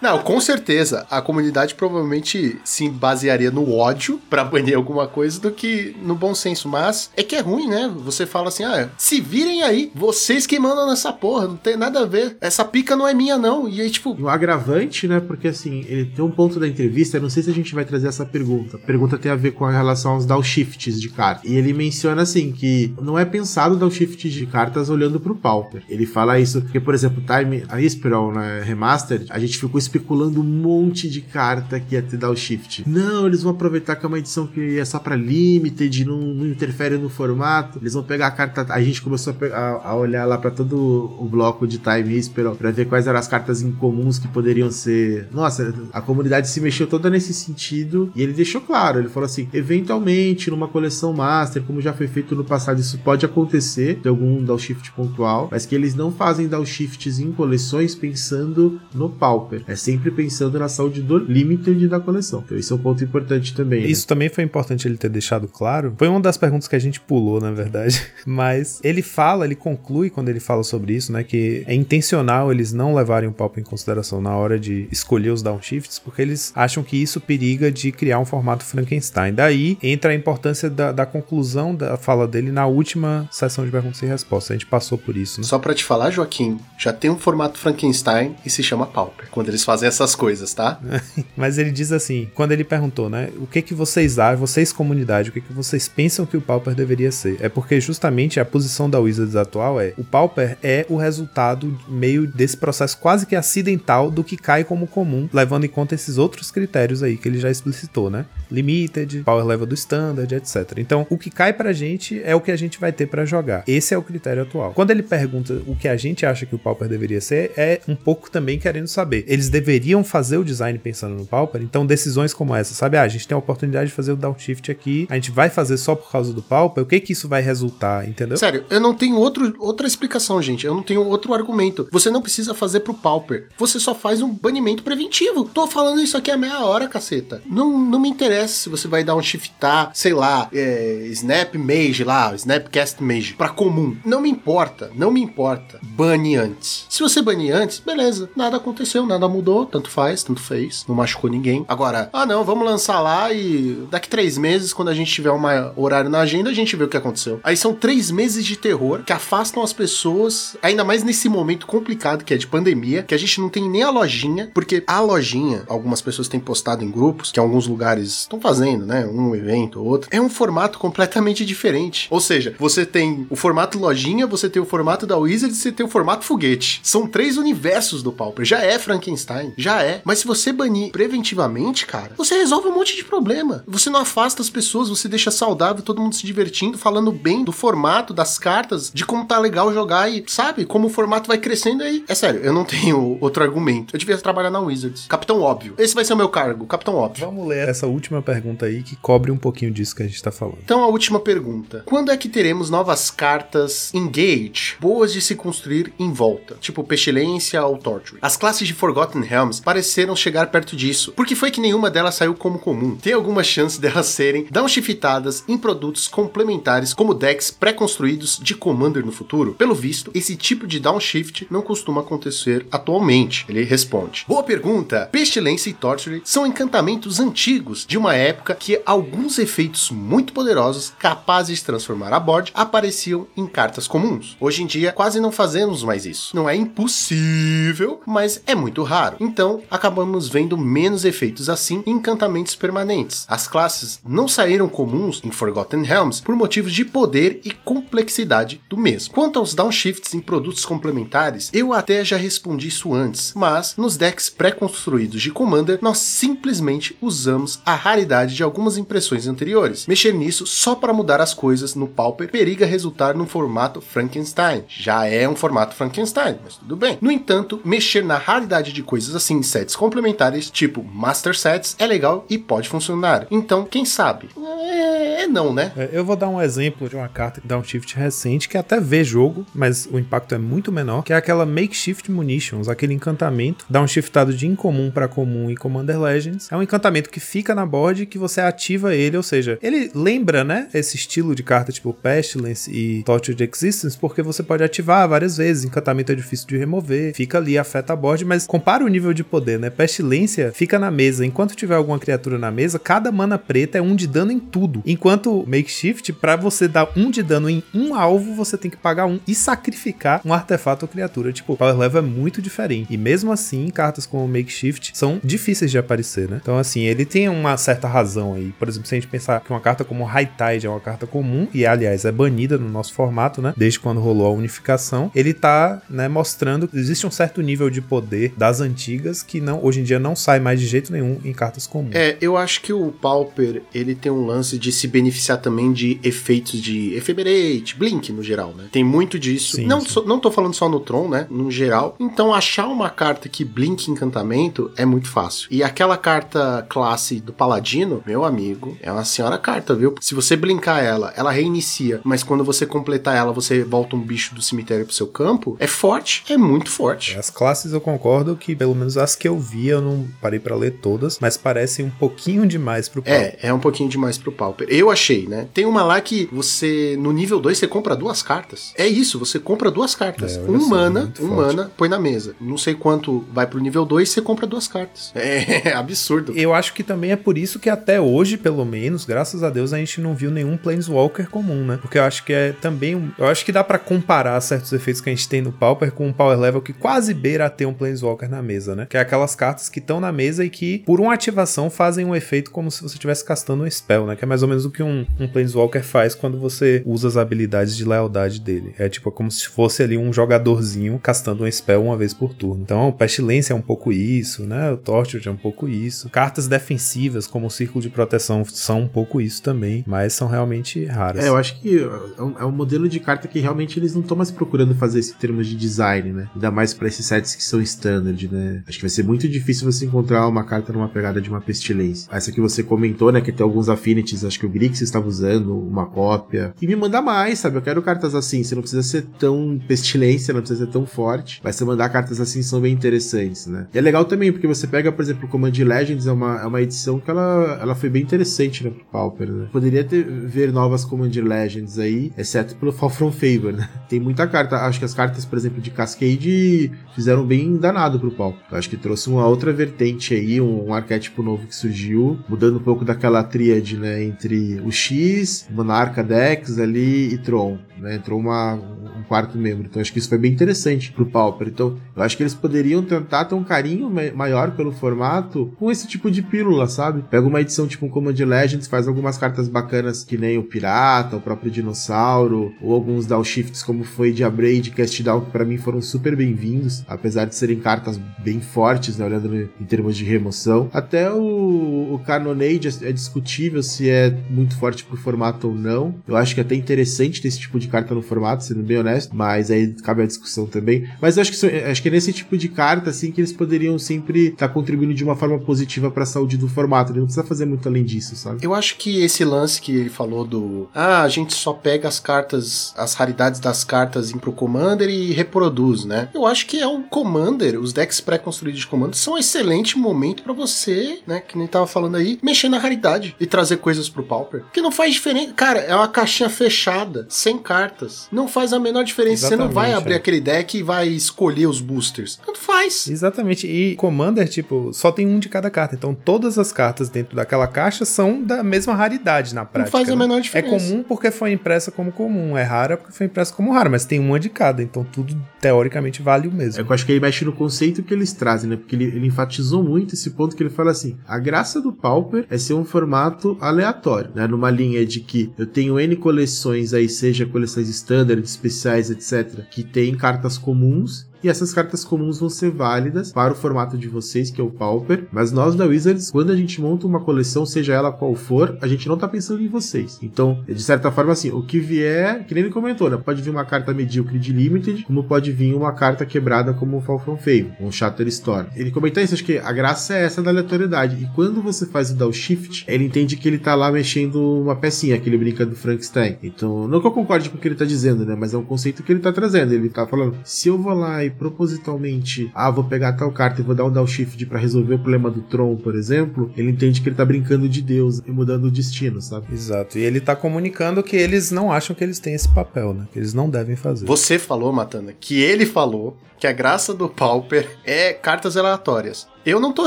Não, não, com certeza. A comunidade provavelmente se basearia no ódio pra banir alguma coisa do que no bom senso. Mas é que é ruim, né? Você fala assim, ah, se virem aí, vocês que mandam nessa porra, não tem nada a ver. Essa pica não é minha, não. E aí, tipo. O agravante, né? Porque assim, ele tem um ponto da entrevista, eu não sei se a gente vai trazer essa pergunta. A pergunta tem a ver com a relação aos downshifts de carta. E ele menciona assim que não é pensado downshift de cartas olhando pro Pauper. Ele fala isso porque, por exemplo, Time, a Spiral, né, Remastered, a gente ficou especulando um monte de carta que ia ter downshift. Não, eles vão aproveitar que é uma edição que é só pra limited, não, não interfere no formato. Eles vão pegar a carta. A gente começou a, a olhar lá para todo o bloco de Time Spiral para ver quais eram as cartas incomuns que poderiam ser. Nossa, a comunidade se mexeu toda nesse sentido e ele deixou claro. Ele falou assim: eventualmente, numa coleção Master, como já foi feito no passado, isso pode acontecer de algum downshift pontual, mas que eles não fazem downshifts em coleções pensando no Pauper. É sempre pensando na saúde do limited da coleção. Então, isso é um ponto importante também. Né? Isso também foi importante ele ter deixado claro. Foi uma das perguntas que a gente pulou, na verdade. [laughs] Mas ele fala, ele conclui quando ele fala sobre isso, né? Que é intencional eles não levarem o Pauper em consideração na hora de escolher os downshifts, porque eles acham que isso periga de criar um formato Frankenstein. Daí entra a importância da, da conclusão da fala dele na última sessão de perguntas e respostas. A gente passou por isso, né? Só para te falar, Joaquim, já tem um formato Frankenstein e se chama Pauper, quando eles fazem essas coisas, tá? [laughs] Mas ele diz assim, quando ele perguntou, né, o que que vocês acham, vocês comunidade, o que que vocês pensam que o Pauper deveria ser? É porque justamente a posição da Wizards atual é, o Pauper é o resultado meio desse processo quase que acidental do que cai como comum, levando em conta esses outros critérios aí que ele já explicitou, né? Limited, power level do standard, etc. Então, o que cai pra gente é o que a gente vai ter para jogar. Esse é o critério atual. Quando ele pergunta o que a gente acha que o Pauper deveria ser, é um pouco também querendo saber. Eles deveriam fazer o design pensando no Pauper? Então, decisões como essa, sabe? Ah, a gente tem a oportunidade de fazer o downshift aqui, a gente vai fazer só por causa do Pauper? O que que isso vai resultar, entendeu? Sério, eu não tenho outro, outra explicação, gente. Eu não tenho outro argumento. Você não precisa fazer pro Pauper. Você só faz um banimento preventivo. Tô falando isso aqui há meia hora, caceta. Não, não me interessa se você vai dar um shiftar, sei lá, é, Snap Mage lá, Snapcast Mage, pra comum. Não me importa, não me importa. Bane antes. Se você banir antes, beleza. Nada aconteceu, nada mudou. Tanto faz, tanto fez. Não machucou ninguém. Agora, ah não, vamos lançar lá e daqui três meses, quando a gente tiver um horário na agenda, a gente vê o que aconteceu. Aí são três meses de terror que afastam as pessoas, ainda mais nesse momento complicado que é de pandemia, que a gente não tem nem a lojinha, porque a lojinha, algumas pessoas têm postado em grupos, que alguns lugares estão fazendo, né? Um evento ou outro, é um formato completamente diferente. Ou seja, você tem o formato lojinha, você tem o formato da Wizards e você tem o formato foguete. São três universos do Pauper. Já é Frankenstein, já é. Mas se você banir preventivamente, cara, você resolve um monte de problema. Você não afasta as pessoas, você deixa saudável, todo mundo se divertindo, falando bem do formato, das cartas, de como tá legal jogar e, sabe, como o formato vai crescendo aí. É sério, eu não tenho [laughs] outro argumento. Eu devia trabalhar na Wizards. Capitão óbvio. Esse vai ser o meu cargo, Capitão óbvio. Vamos ler essa última pergunta aí que cobre um pouquinho disso que a gente tá falando. Então, a última pergunta. Quando é que teremos novas cartas Engage, boas de se construir em volta? Tipo Pestilência ou Torture. As classes de Forgotten Realms pareceram chegar perto disso, porque foi que nenhuma delas saiu como comum. Tem alguma chance delas serem downshiftadas em produtos complementares como decks pré-construídos de Commander no futuro? Pelo visto, esse tipo de downshift não costuma acontecer atualmente. Ele responde. Boa pergunta! Pestilência e Torture são encantamentos antigos de uma época que alguns efeitos muito poderosos, capazes de transformar a board, apareciam em cartas comuns. Hoje em dia, quase não fazemos mais isso. Não é impossível, mas é muito raro. Então, acabamos vendo menos efeitos assim em encantamentos permanentes. As classes não saíram comuns em Forgotten Realms por motivos de poder e complexidade do mesmo. Quanto aos downshifts em produtos complementares, eu até já respondi isso antes, mas nos decks pré-construídos de Commander, nós simplesmente usamos a raridade de algumas impressões anteriores. Mexer nisso só para mudar as coisas no Pauper periga resultar num formato Frankenstein. Já é um formato Frankenstein, mas tudo bem. No entanto, mexer na raridade de coisas assim em sets complementares, tipo Master Sets, é legal e pode funcionar. Então, quem sabe? É é não, né? É, eu vou dar um exemplo de uma carta de downshift recente que até vê jogo, mas o impacto é muito menor, que é aquela Makeshift Munitions, aquele encantamento downshiftado de incomum para comum e Commander Legends. É um encantamento que fica na board que você ativa ele, ou seja, ele lembra, né, esse estilo de carta tipo Pestilence e Tortured Existence, porque você pode ativar várias vezes, encantamento é difícil de remover, fica ali, afeta a board, mas compara o nível de poder, né? Pestilência fica na mesa, enquanto tiver alguma criatura na mesa, cada mana preta é um de dano em tudo. Enquanto Makeshift, para você dar um de dano em um alvo, você tem que pagar um e sacrificar um artefato ou criatura. Tipo, power level é muito diferente. E mesmo assim, cartas como Makeshift são difíceis de aparecer, né? Então, assim, ele tem uma certa razão aí. Por exemplo, se a gente pensar que uma carta como High Tide é uma carta comum, e aliás é banida no nosso formato, né? Desde quando rolou a unificação, ele tá, né, mostrando que existe um certo nível de poder das antigas que não, hoje em dia não sai mais de jeito nenhum em cartas comuns. É, eu acho que o Pauper, ele tem um lance de se beneficiar também de efeitos de ephemerate, blink no geral, né? Tem muito disso. Sim, não, sim. so- não tô falando só no Tron, né? No geral. Então, achar uma carta que blink encantamento é muito fácil. E aquela carta classe do Paladino, meu amigo, é uma senhora carta, viu? Se você blinkar ela, ela reinicia, mas quando você completar ela, você volta um bicho do cemitério pro seu campo, é forte, é muito forte. As classes eu concordo que, pelo menos as que eu vi, eu não parei pra ler todas, mas parecem um pouquinho demais pro pau. É, é um pouquinho demais pro Pauper. Eu achei, né? Tem uma lá que você, no nível 2, você compra duas cartas. É isso, você compra duas cartas. É, um mana, um forte. mana, põe na mesa. Não sei quanto vai pro nível 2, você compra duas cartas. [laughs] É absurdo. Eu acho que também é por isso que até hoje, pelo menos, graças a Deus, a gente não viu nenhum Planeswalker comum, né? Porque eu acho que é também. Eu acho que dá pra comparar certos efeitos que a gente tem no Pauper com um Power Level que quase beira a ter um Planeswalker na mesa, né? Que é aquelas cartas que estão na mesa e que, por uma ativação, fazem um efeito como se você estivesse castando um spell, né? Que é mais ou menos o que um, um Planeswalker faz quando você usa as habilidades de lealdade dele. É tipo como se fosse ali um jogadorzinho castando um spell uma vez por turno. Então, Pestilência é um pouco isso, né? O Tortured é um pouco isso. Cartas defensivas, como o Círculo de Proteção, são um pouco isso também, mas são realmente raras. É, eu acho que é um, é um modelo de carta que realmente eles não estão mais procurando fazer esse em termos de design, né? Ainda mais pra esses sets que são standard, né? Acho que vai ser muito difícil você encontrar uma carta numa pegada de uma pestilência. Essa que você comentou, né? Que tem alguns affinities, acho que o Grix estava usando uma cópia. E me manda mais, sabe? Eu quero cartas assim. Você não precisa ser tão pestilência, não precisa ser tão forte. Mas você mandar cartas assim são bem interessantes, né? E é legal também, porque você pega, por exemplo, o Command Legends, é uma, é uma edição que ela, ela foi bem interessante, né? Pro Pauper, né? Poderia ter, ver novas Command Legends aí, exceto pelo Fall From Favor, né? [laughs] Tem muita carta. Acho que as cartas, por exemplo, de Cascade fizeram bem danado pro Pauper. Acho que trouxe uma outra vertente aí, um, um arquétipo novo que surgiu, mudando um pouco daquela tríade, né? Entre o X, Monarca Dex ali e Tron, né? Entrou uma, um quarto membro. Então acho que isso foi bem interessante pro Pauper. Então eu acho que eles poderiam tentar ter um carinho ma- maior pelo formato com esse tipo de pílula, sabe? Pega uma edição tipo um Command Legends, faz algumas cartas bacanas que nem o Pirata, o próprio Dinossauro, ou alguns downshifts como foi de Abrade e Cast Down, que pra mim foram super bem-vindos, apesar de serem cartas bem fortes, né? Olhando em termos de remoção. Até o, o Carnonade é, é discutível se é muito forte pro formato ou não. Eu acho que é até interessante ter esse tipo de carta no formato, sendo bem honesto, mas aí cabe a discussão também. Mas acho que, isso- acho que é nesse tipo de carta, assim, que eles poderiam sempre estar contribuindo de uma forma positiva pra saúde do formato. Ele não precisa fazer muito além disso, sabe? Eu acho que esse lance que ele falou do. Ah, a gente só pega as cartas, as raridades das cartas pro Commander e reproduz, né? Eu acho que é um Commander, os decks pré-construídos de Commander são um excelente momento pra você, né? Que nem tava falando aí, mexer na raridade e trazer coisas pro Pauper. Que não faz diferença. Cara, é uma caixinha fechada, sem cartas. Não faz a menor diferença. Você não vai Exatamente, abrir é. aquele deck e vai escolher os boosters. Tanto faz. Exatamente. E Commander, tipo, só tem um de cada carta. Então todas as cartas dentro daquela caixa são da mesma raridade na prática. faz a né? menor É diferença. comum porque foi impressa como comum. É rara porque foi impressa como rara. Mas tem uma de cada. Então tudo teoricamente vale o É mesmo. que eu acho que ele mexe no conceito que eles trazem, né? Porque ele, ele enfatizou muito esse ponto que ele fala assim: a graça do Pauper é ser um formato aleatório, né? Numa linha de que eu tenho N coleções aí, seja coleções standard, especiais, etc., que tem cartas comuns, e essas cartas comuns vão ser válidas para o formato de vocês, que é o Pauper, mas nós da Wizards, quando a gente monta uma coleção, seja ela qual for, a gente não tá pensando em vocês. Então, de certa forma, assim, o que vier, que nem ele comentou, né? Pode vir uma carta medíocre de Limited, como pode vir uma carta quebrada como o Fall From Fame, um Shatter Storm. Ele comenta isso, acho que a graça é essa da aleatoriedade. E quando você faz o downshift, ele entende que ele tá lá mexendo uma pecinha, que ele brinca do Frankenstein. Então, não que eu concorde com o que ele tá dizendo, né? Mas é um conceito que ele tá trazendo. Ele tá falando, se eu vou lá e propositalmente, ah, vou pegar tal carta e vou dar um downshift para resolver o problema do Tron, por exemplo, ele entende que ele tá brincando de Deus e mudando o destino, sabe? Exato. E ele tá comunicando que eles não acham que eles têm esse papel, né? Que eles não devem fazer. Você falou, Matana, que ele falou que a graça do Pauper é cartas aleatórias. Eu não tô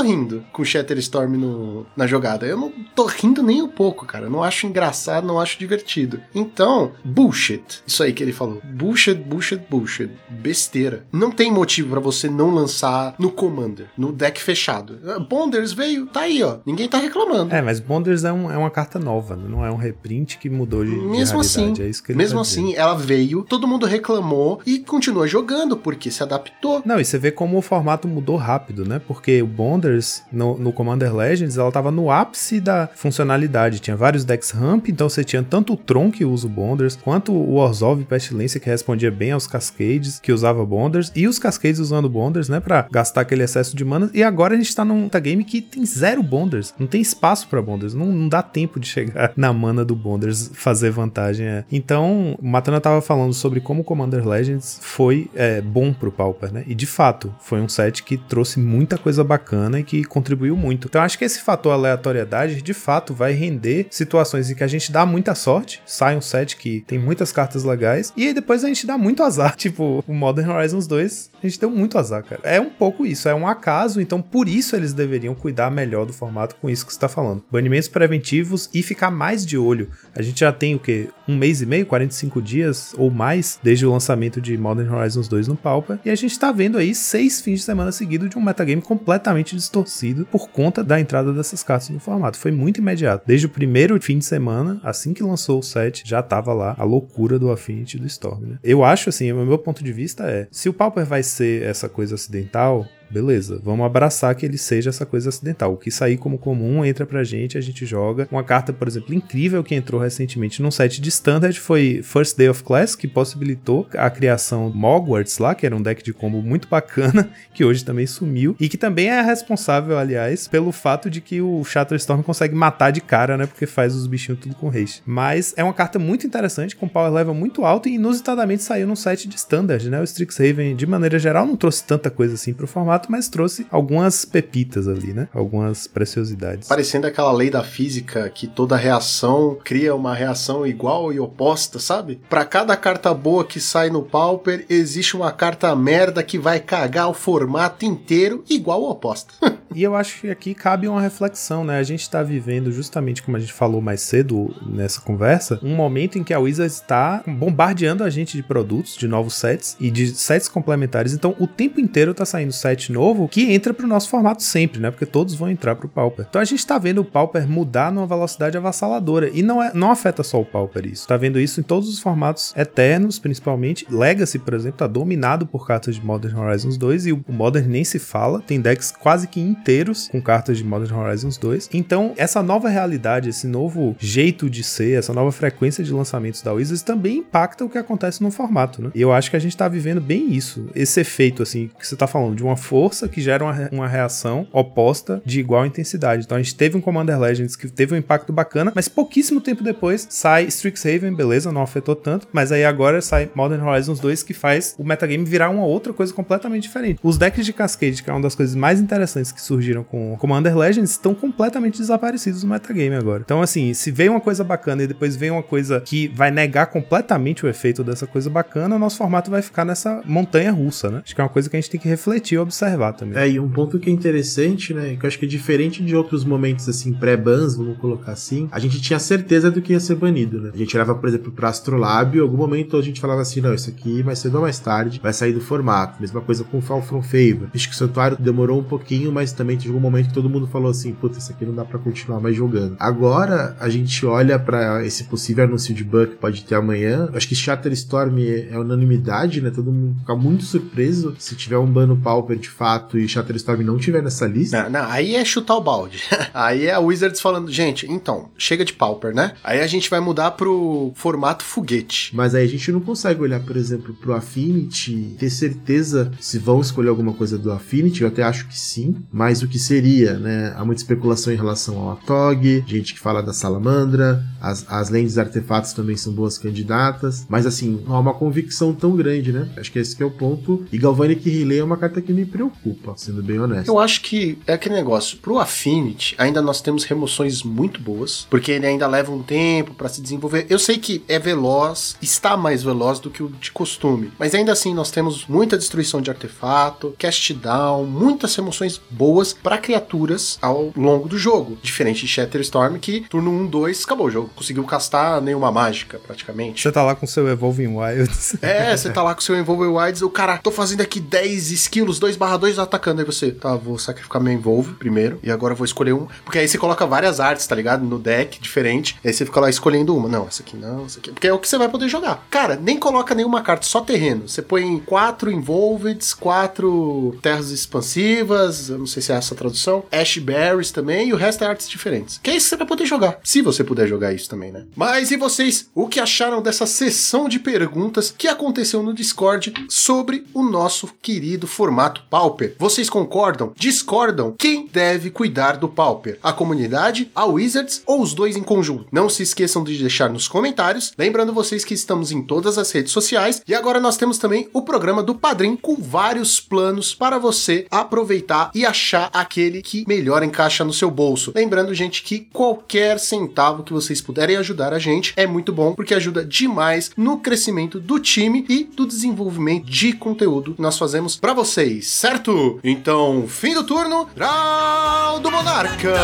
rindo com o Shatterstorm no, na jogada. Eu não tô rindo nem um pouco, cara. Eu não acho engraçado, não acho divertido. Então, bullshit. Isso aí que ele falou. Bullshit, bullshit, bullshit. Besteira. Não tem motivo para você não lançar no Commander, no deck fechado. Bonders veio, tá aí, ó. Ninguém tá reclamando. É, mas Bonders é, um, é uma carta nova, né? não é um reprint que mudou de, mesmo de assim, é isso que ele Mesmo assim, ela veio, todo mundo reclamou e continua jogando porque se adaptou. Não, e você vê como o formato mudou rápido, né? Porque o Bonders no, no Commander Legends, ela tava no ápice da funcionalidade. Tinha vários decks ramp, então você tinha tanto o Tron que usa o Bonders, quanto o Orzhov Pestilência que respondia bem aos Cascades, que usava Bonders, e os Cascades usando Bonders, né, para gastar aquele excesso de mana. E agora a gente tá num game que tem zero Bonders, não tem espaço para Bonders, não, não, dá tempo de chegar [laughs] na mana do Bonders fazer vantagem. É. Então, o Matana tava falando sobre como o Commander Legends foi é, bom pro Pauper, né? E de fato, foi um set que trouxe muita coisa bacana e que contribuiu muito. Então, acho que esse fator aleatoriedade, de fato, vai render situações em que a gente dá muita sorte, sai um set que tem muitas cartas legais, e aí depois a gente dá muito azar. [laughs] Tipo, o Modern Horizons 2, a gente deu muito azar, cara. É um pouco isso, é um acaso, então por isso eles deveriam cuidar melhor do formato com isso que você tá falando. Banimentos preventivos e ficar mais de olho. A gente já tem o que? Um mês e meio, 45 dias ou mais, desde o lançamento de Modern Horizons 2 no Pauper, e a gente tá vendo aí seis fins de semana seguidos de um metagame completamente distorcido por conta da entrada dessas cartas no formato. Foi muito imediato. Desde o primeiro fim de semana, assim que lançou o set, já tava lá a loucura do Affinity do Storm, né? Eu acho assim, o meu ponto de vista é, se o Pauper vai ser essa coisa acidental, beleza, vamos abraçar que ele seja essa coisa acidental. O que sair como comum entra pra gente, a gente joga. Uma carta, por exemplo, incrível que entrou recentemente num set de Standard foi First Day of Class, que possibilitou a criação Mogwarts lá, que era um deck de combo muito bacana, [laughs] que hoje também sumiu, e que também é responsável, aliás, pelo fato de que o Shatterstorm consegue matar de cara, né, porque faz os bichinhos tudo com haste. Mas é uma carta muito interessante, com power level muito alto e inusitadamente saiu num set de Standard, né, o Strixhaven, de maneira geral, não trouxe tanta coisa assim pro formato, mas trouxe algumas pepitas ali, né? Algumas preciosidades. Parecendo aquela lei da física que toda reação cria uma reação igual e oposta, sabe? Para cada carta boa que sai no Pauper, existe uma carta merda que vai cagar o formato inteiro igual ou oposta. [laughs] e eu acho que aqui cabe uma reflexão, né? A gente tá vivendo justamente como a gente falou mais cedo nessa conversa, um momento em que a Wizards está bombardeando a gente de produtos, de novos sets e de sets complementares. Então, o tempo inteiro tá saindo set novo que entra pro nosso formato sempre, né? Porque todos vão entrar pro Pauper. Então a gente tá vendo o Pauper mudar numa velocidade avassaladora. E não, é, não afeta só o Pauper isso. Tá vendo isso em todos os formatos eternos, principalmente. Legacy, por exemplo, tá dominado por cartas de Modern Horizons 2 e o Modern nem se fala. Tem decks quase que inteiros com cartas de Modern Horizons 2. Então, essa nova realidade, esse novo jeito de ser, essa nova frequência de lançamentos da Wizards também impacta o que acontece no formato, né? E eu acho que a gente tá vivendo bem isso. Esse efeito, assim, que você tá falando, de uma força que gera uma, uma reação oposta de igual intensidade. Então a gente teve um Commander Legends que teve um impacto bacana, mas pouquíssimo tempo depois sai Strixhaven, beleza, não afetou tanto, mas aí agora sai Modern Horizons 2 que faz o metagame virar uma outra coisa completamente diferente. Os decks de Cascade, que é uma das coisas mais interessantes que surgiram com Commander Legends, estão completamente desaparecidos no metagame agora. Então assim, se veio uma coisa bacana e depois vem uma coisa que vai negar completamente o efeito dessa coisa bacana, o nosso formato vai ficar nessa montanha russa, né? Acho que é uma coisa que a gente tem que refletir e observar também. É, e um ponto que é interessante, né, que eu acho que é diferente de outros momentos, assim, pré-bans, vamos colocar assim, a gente tinha certeza do que ia ser banido, né? A gente leva, por exemplo, pro Astrolab, em algum momento a gente falava assim, não, isso aqui mais cedo ou mais tarde vai sair do formato. Mesma coisa com o Fall From Favor. Acho que o Santuário demorou um pouquinho, mas também chegou um momento que todo mundo falou assim: puta, isso aqui não dá para continuar mais jogando. Agora a gente olha para esse possível anúncio de bug que pode ter amanhã. Acho que Shatterstorm é unanimidade, né? Todo mundo fica muito surpreso se tiver um ban no Pauper de fato e Shatterstorm não tiver nessa lista. Não, não, aí é chutar o balde. [laughs] aí é a Wizards falando, gente, então, chega de Pauper, né? Aí a gente vai mudar pro formato foguete. Mas aí a gente não consegue olhar, por exemplo, pro Affinity, ter certeza se vão escolher alguma coisa do Affinity, eu até acho que sim, mas o que seria, né? Há muita especulação em relação ao Atog, gente que fala da Salamandra, as, as lentes artefatos também são boas candidatas, mas assim, não há uma convicção tão grande, né? Acho que esse é o ponto. E Galvanic Relay é uma carta que me preocupa, sendo bem honesto. Eu acho que é aquele negócio, pro Affinity, ainda nós temos remoções muito boas, porque ele ainda leva um tempo para se desenvolver. Eu sei que é veloz, está mais veloz do que o de costume, mas ainda assim nós temos muita destruição de artefato, cast down, muitas remoções boas para criaturas ao longo do jogo, diferente de Shatterstorm que turno 1, 2, acabou o jogo, conseguiu castar nenhuma mágica praticamente. Você tá lá com seu Evolving Wilds. [laughs] É, você tá lá com seu Evolving Wilds, o cara, tô fazendo aqui 10 skills, 2 barra 2 atacando, aí você, tá, vou sacrificar meu Envolve primeiro, e agora vou escolher um, porque aí você coloca várias artes, tá ligado? No deck, diferente, aí você fica lá escolhendo uma, não, essa aqui não, essa aqui, porque é o que você vai poder jogar. Cara, nem coloca nenhuma carta, só terreno, você põe 4 Involveds, 4 terras expansivas, eu não sei se essa tradução, Ash Berries também, e o resto é artes diferentes. Que é isso que você vai poder jogar, se você puder jogar isso também, né? Mas e vocês, o que acharam dessa sessão de perguntas que aconteceu no Discord sobre o nosso querido formato Pauper? Vocês concordam? Discordam? Quem deve cuidar do Pauper? A comunidade, a Wizards ou os dois em conjunto? Não se esqueçam de deixar nos comentários. Lembrando vocês que estamos em todas as redes sociais e agora nós temos também o programa do Padrim com vários planos para você aproveitar e achar aquele que melhor encaixa no seu bolso. Lembrando, gente, que qualquer centavo que vocês puderem ajudar a gente é muito bom porque ajuda demais no crescimento do time e do desenvolvimento de conteúdo que nós fazemos para vocês, certo? Então, fim do turno, Draw do Monarca!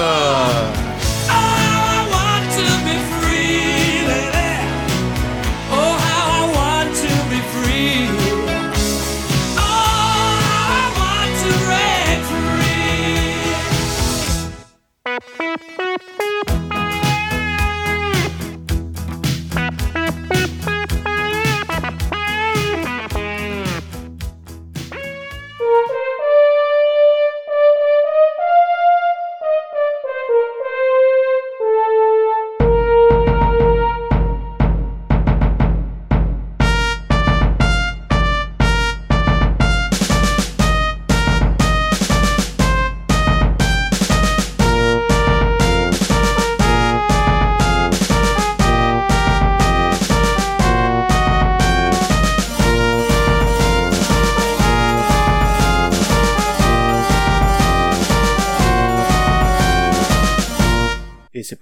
I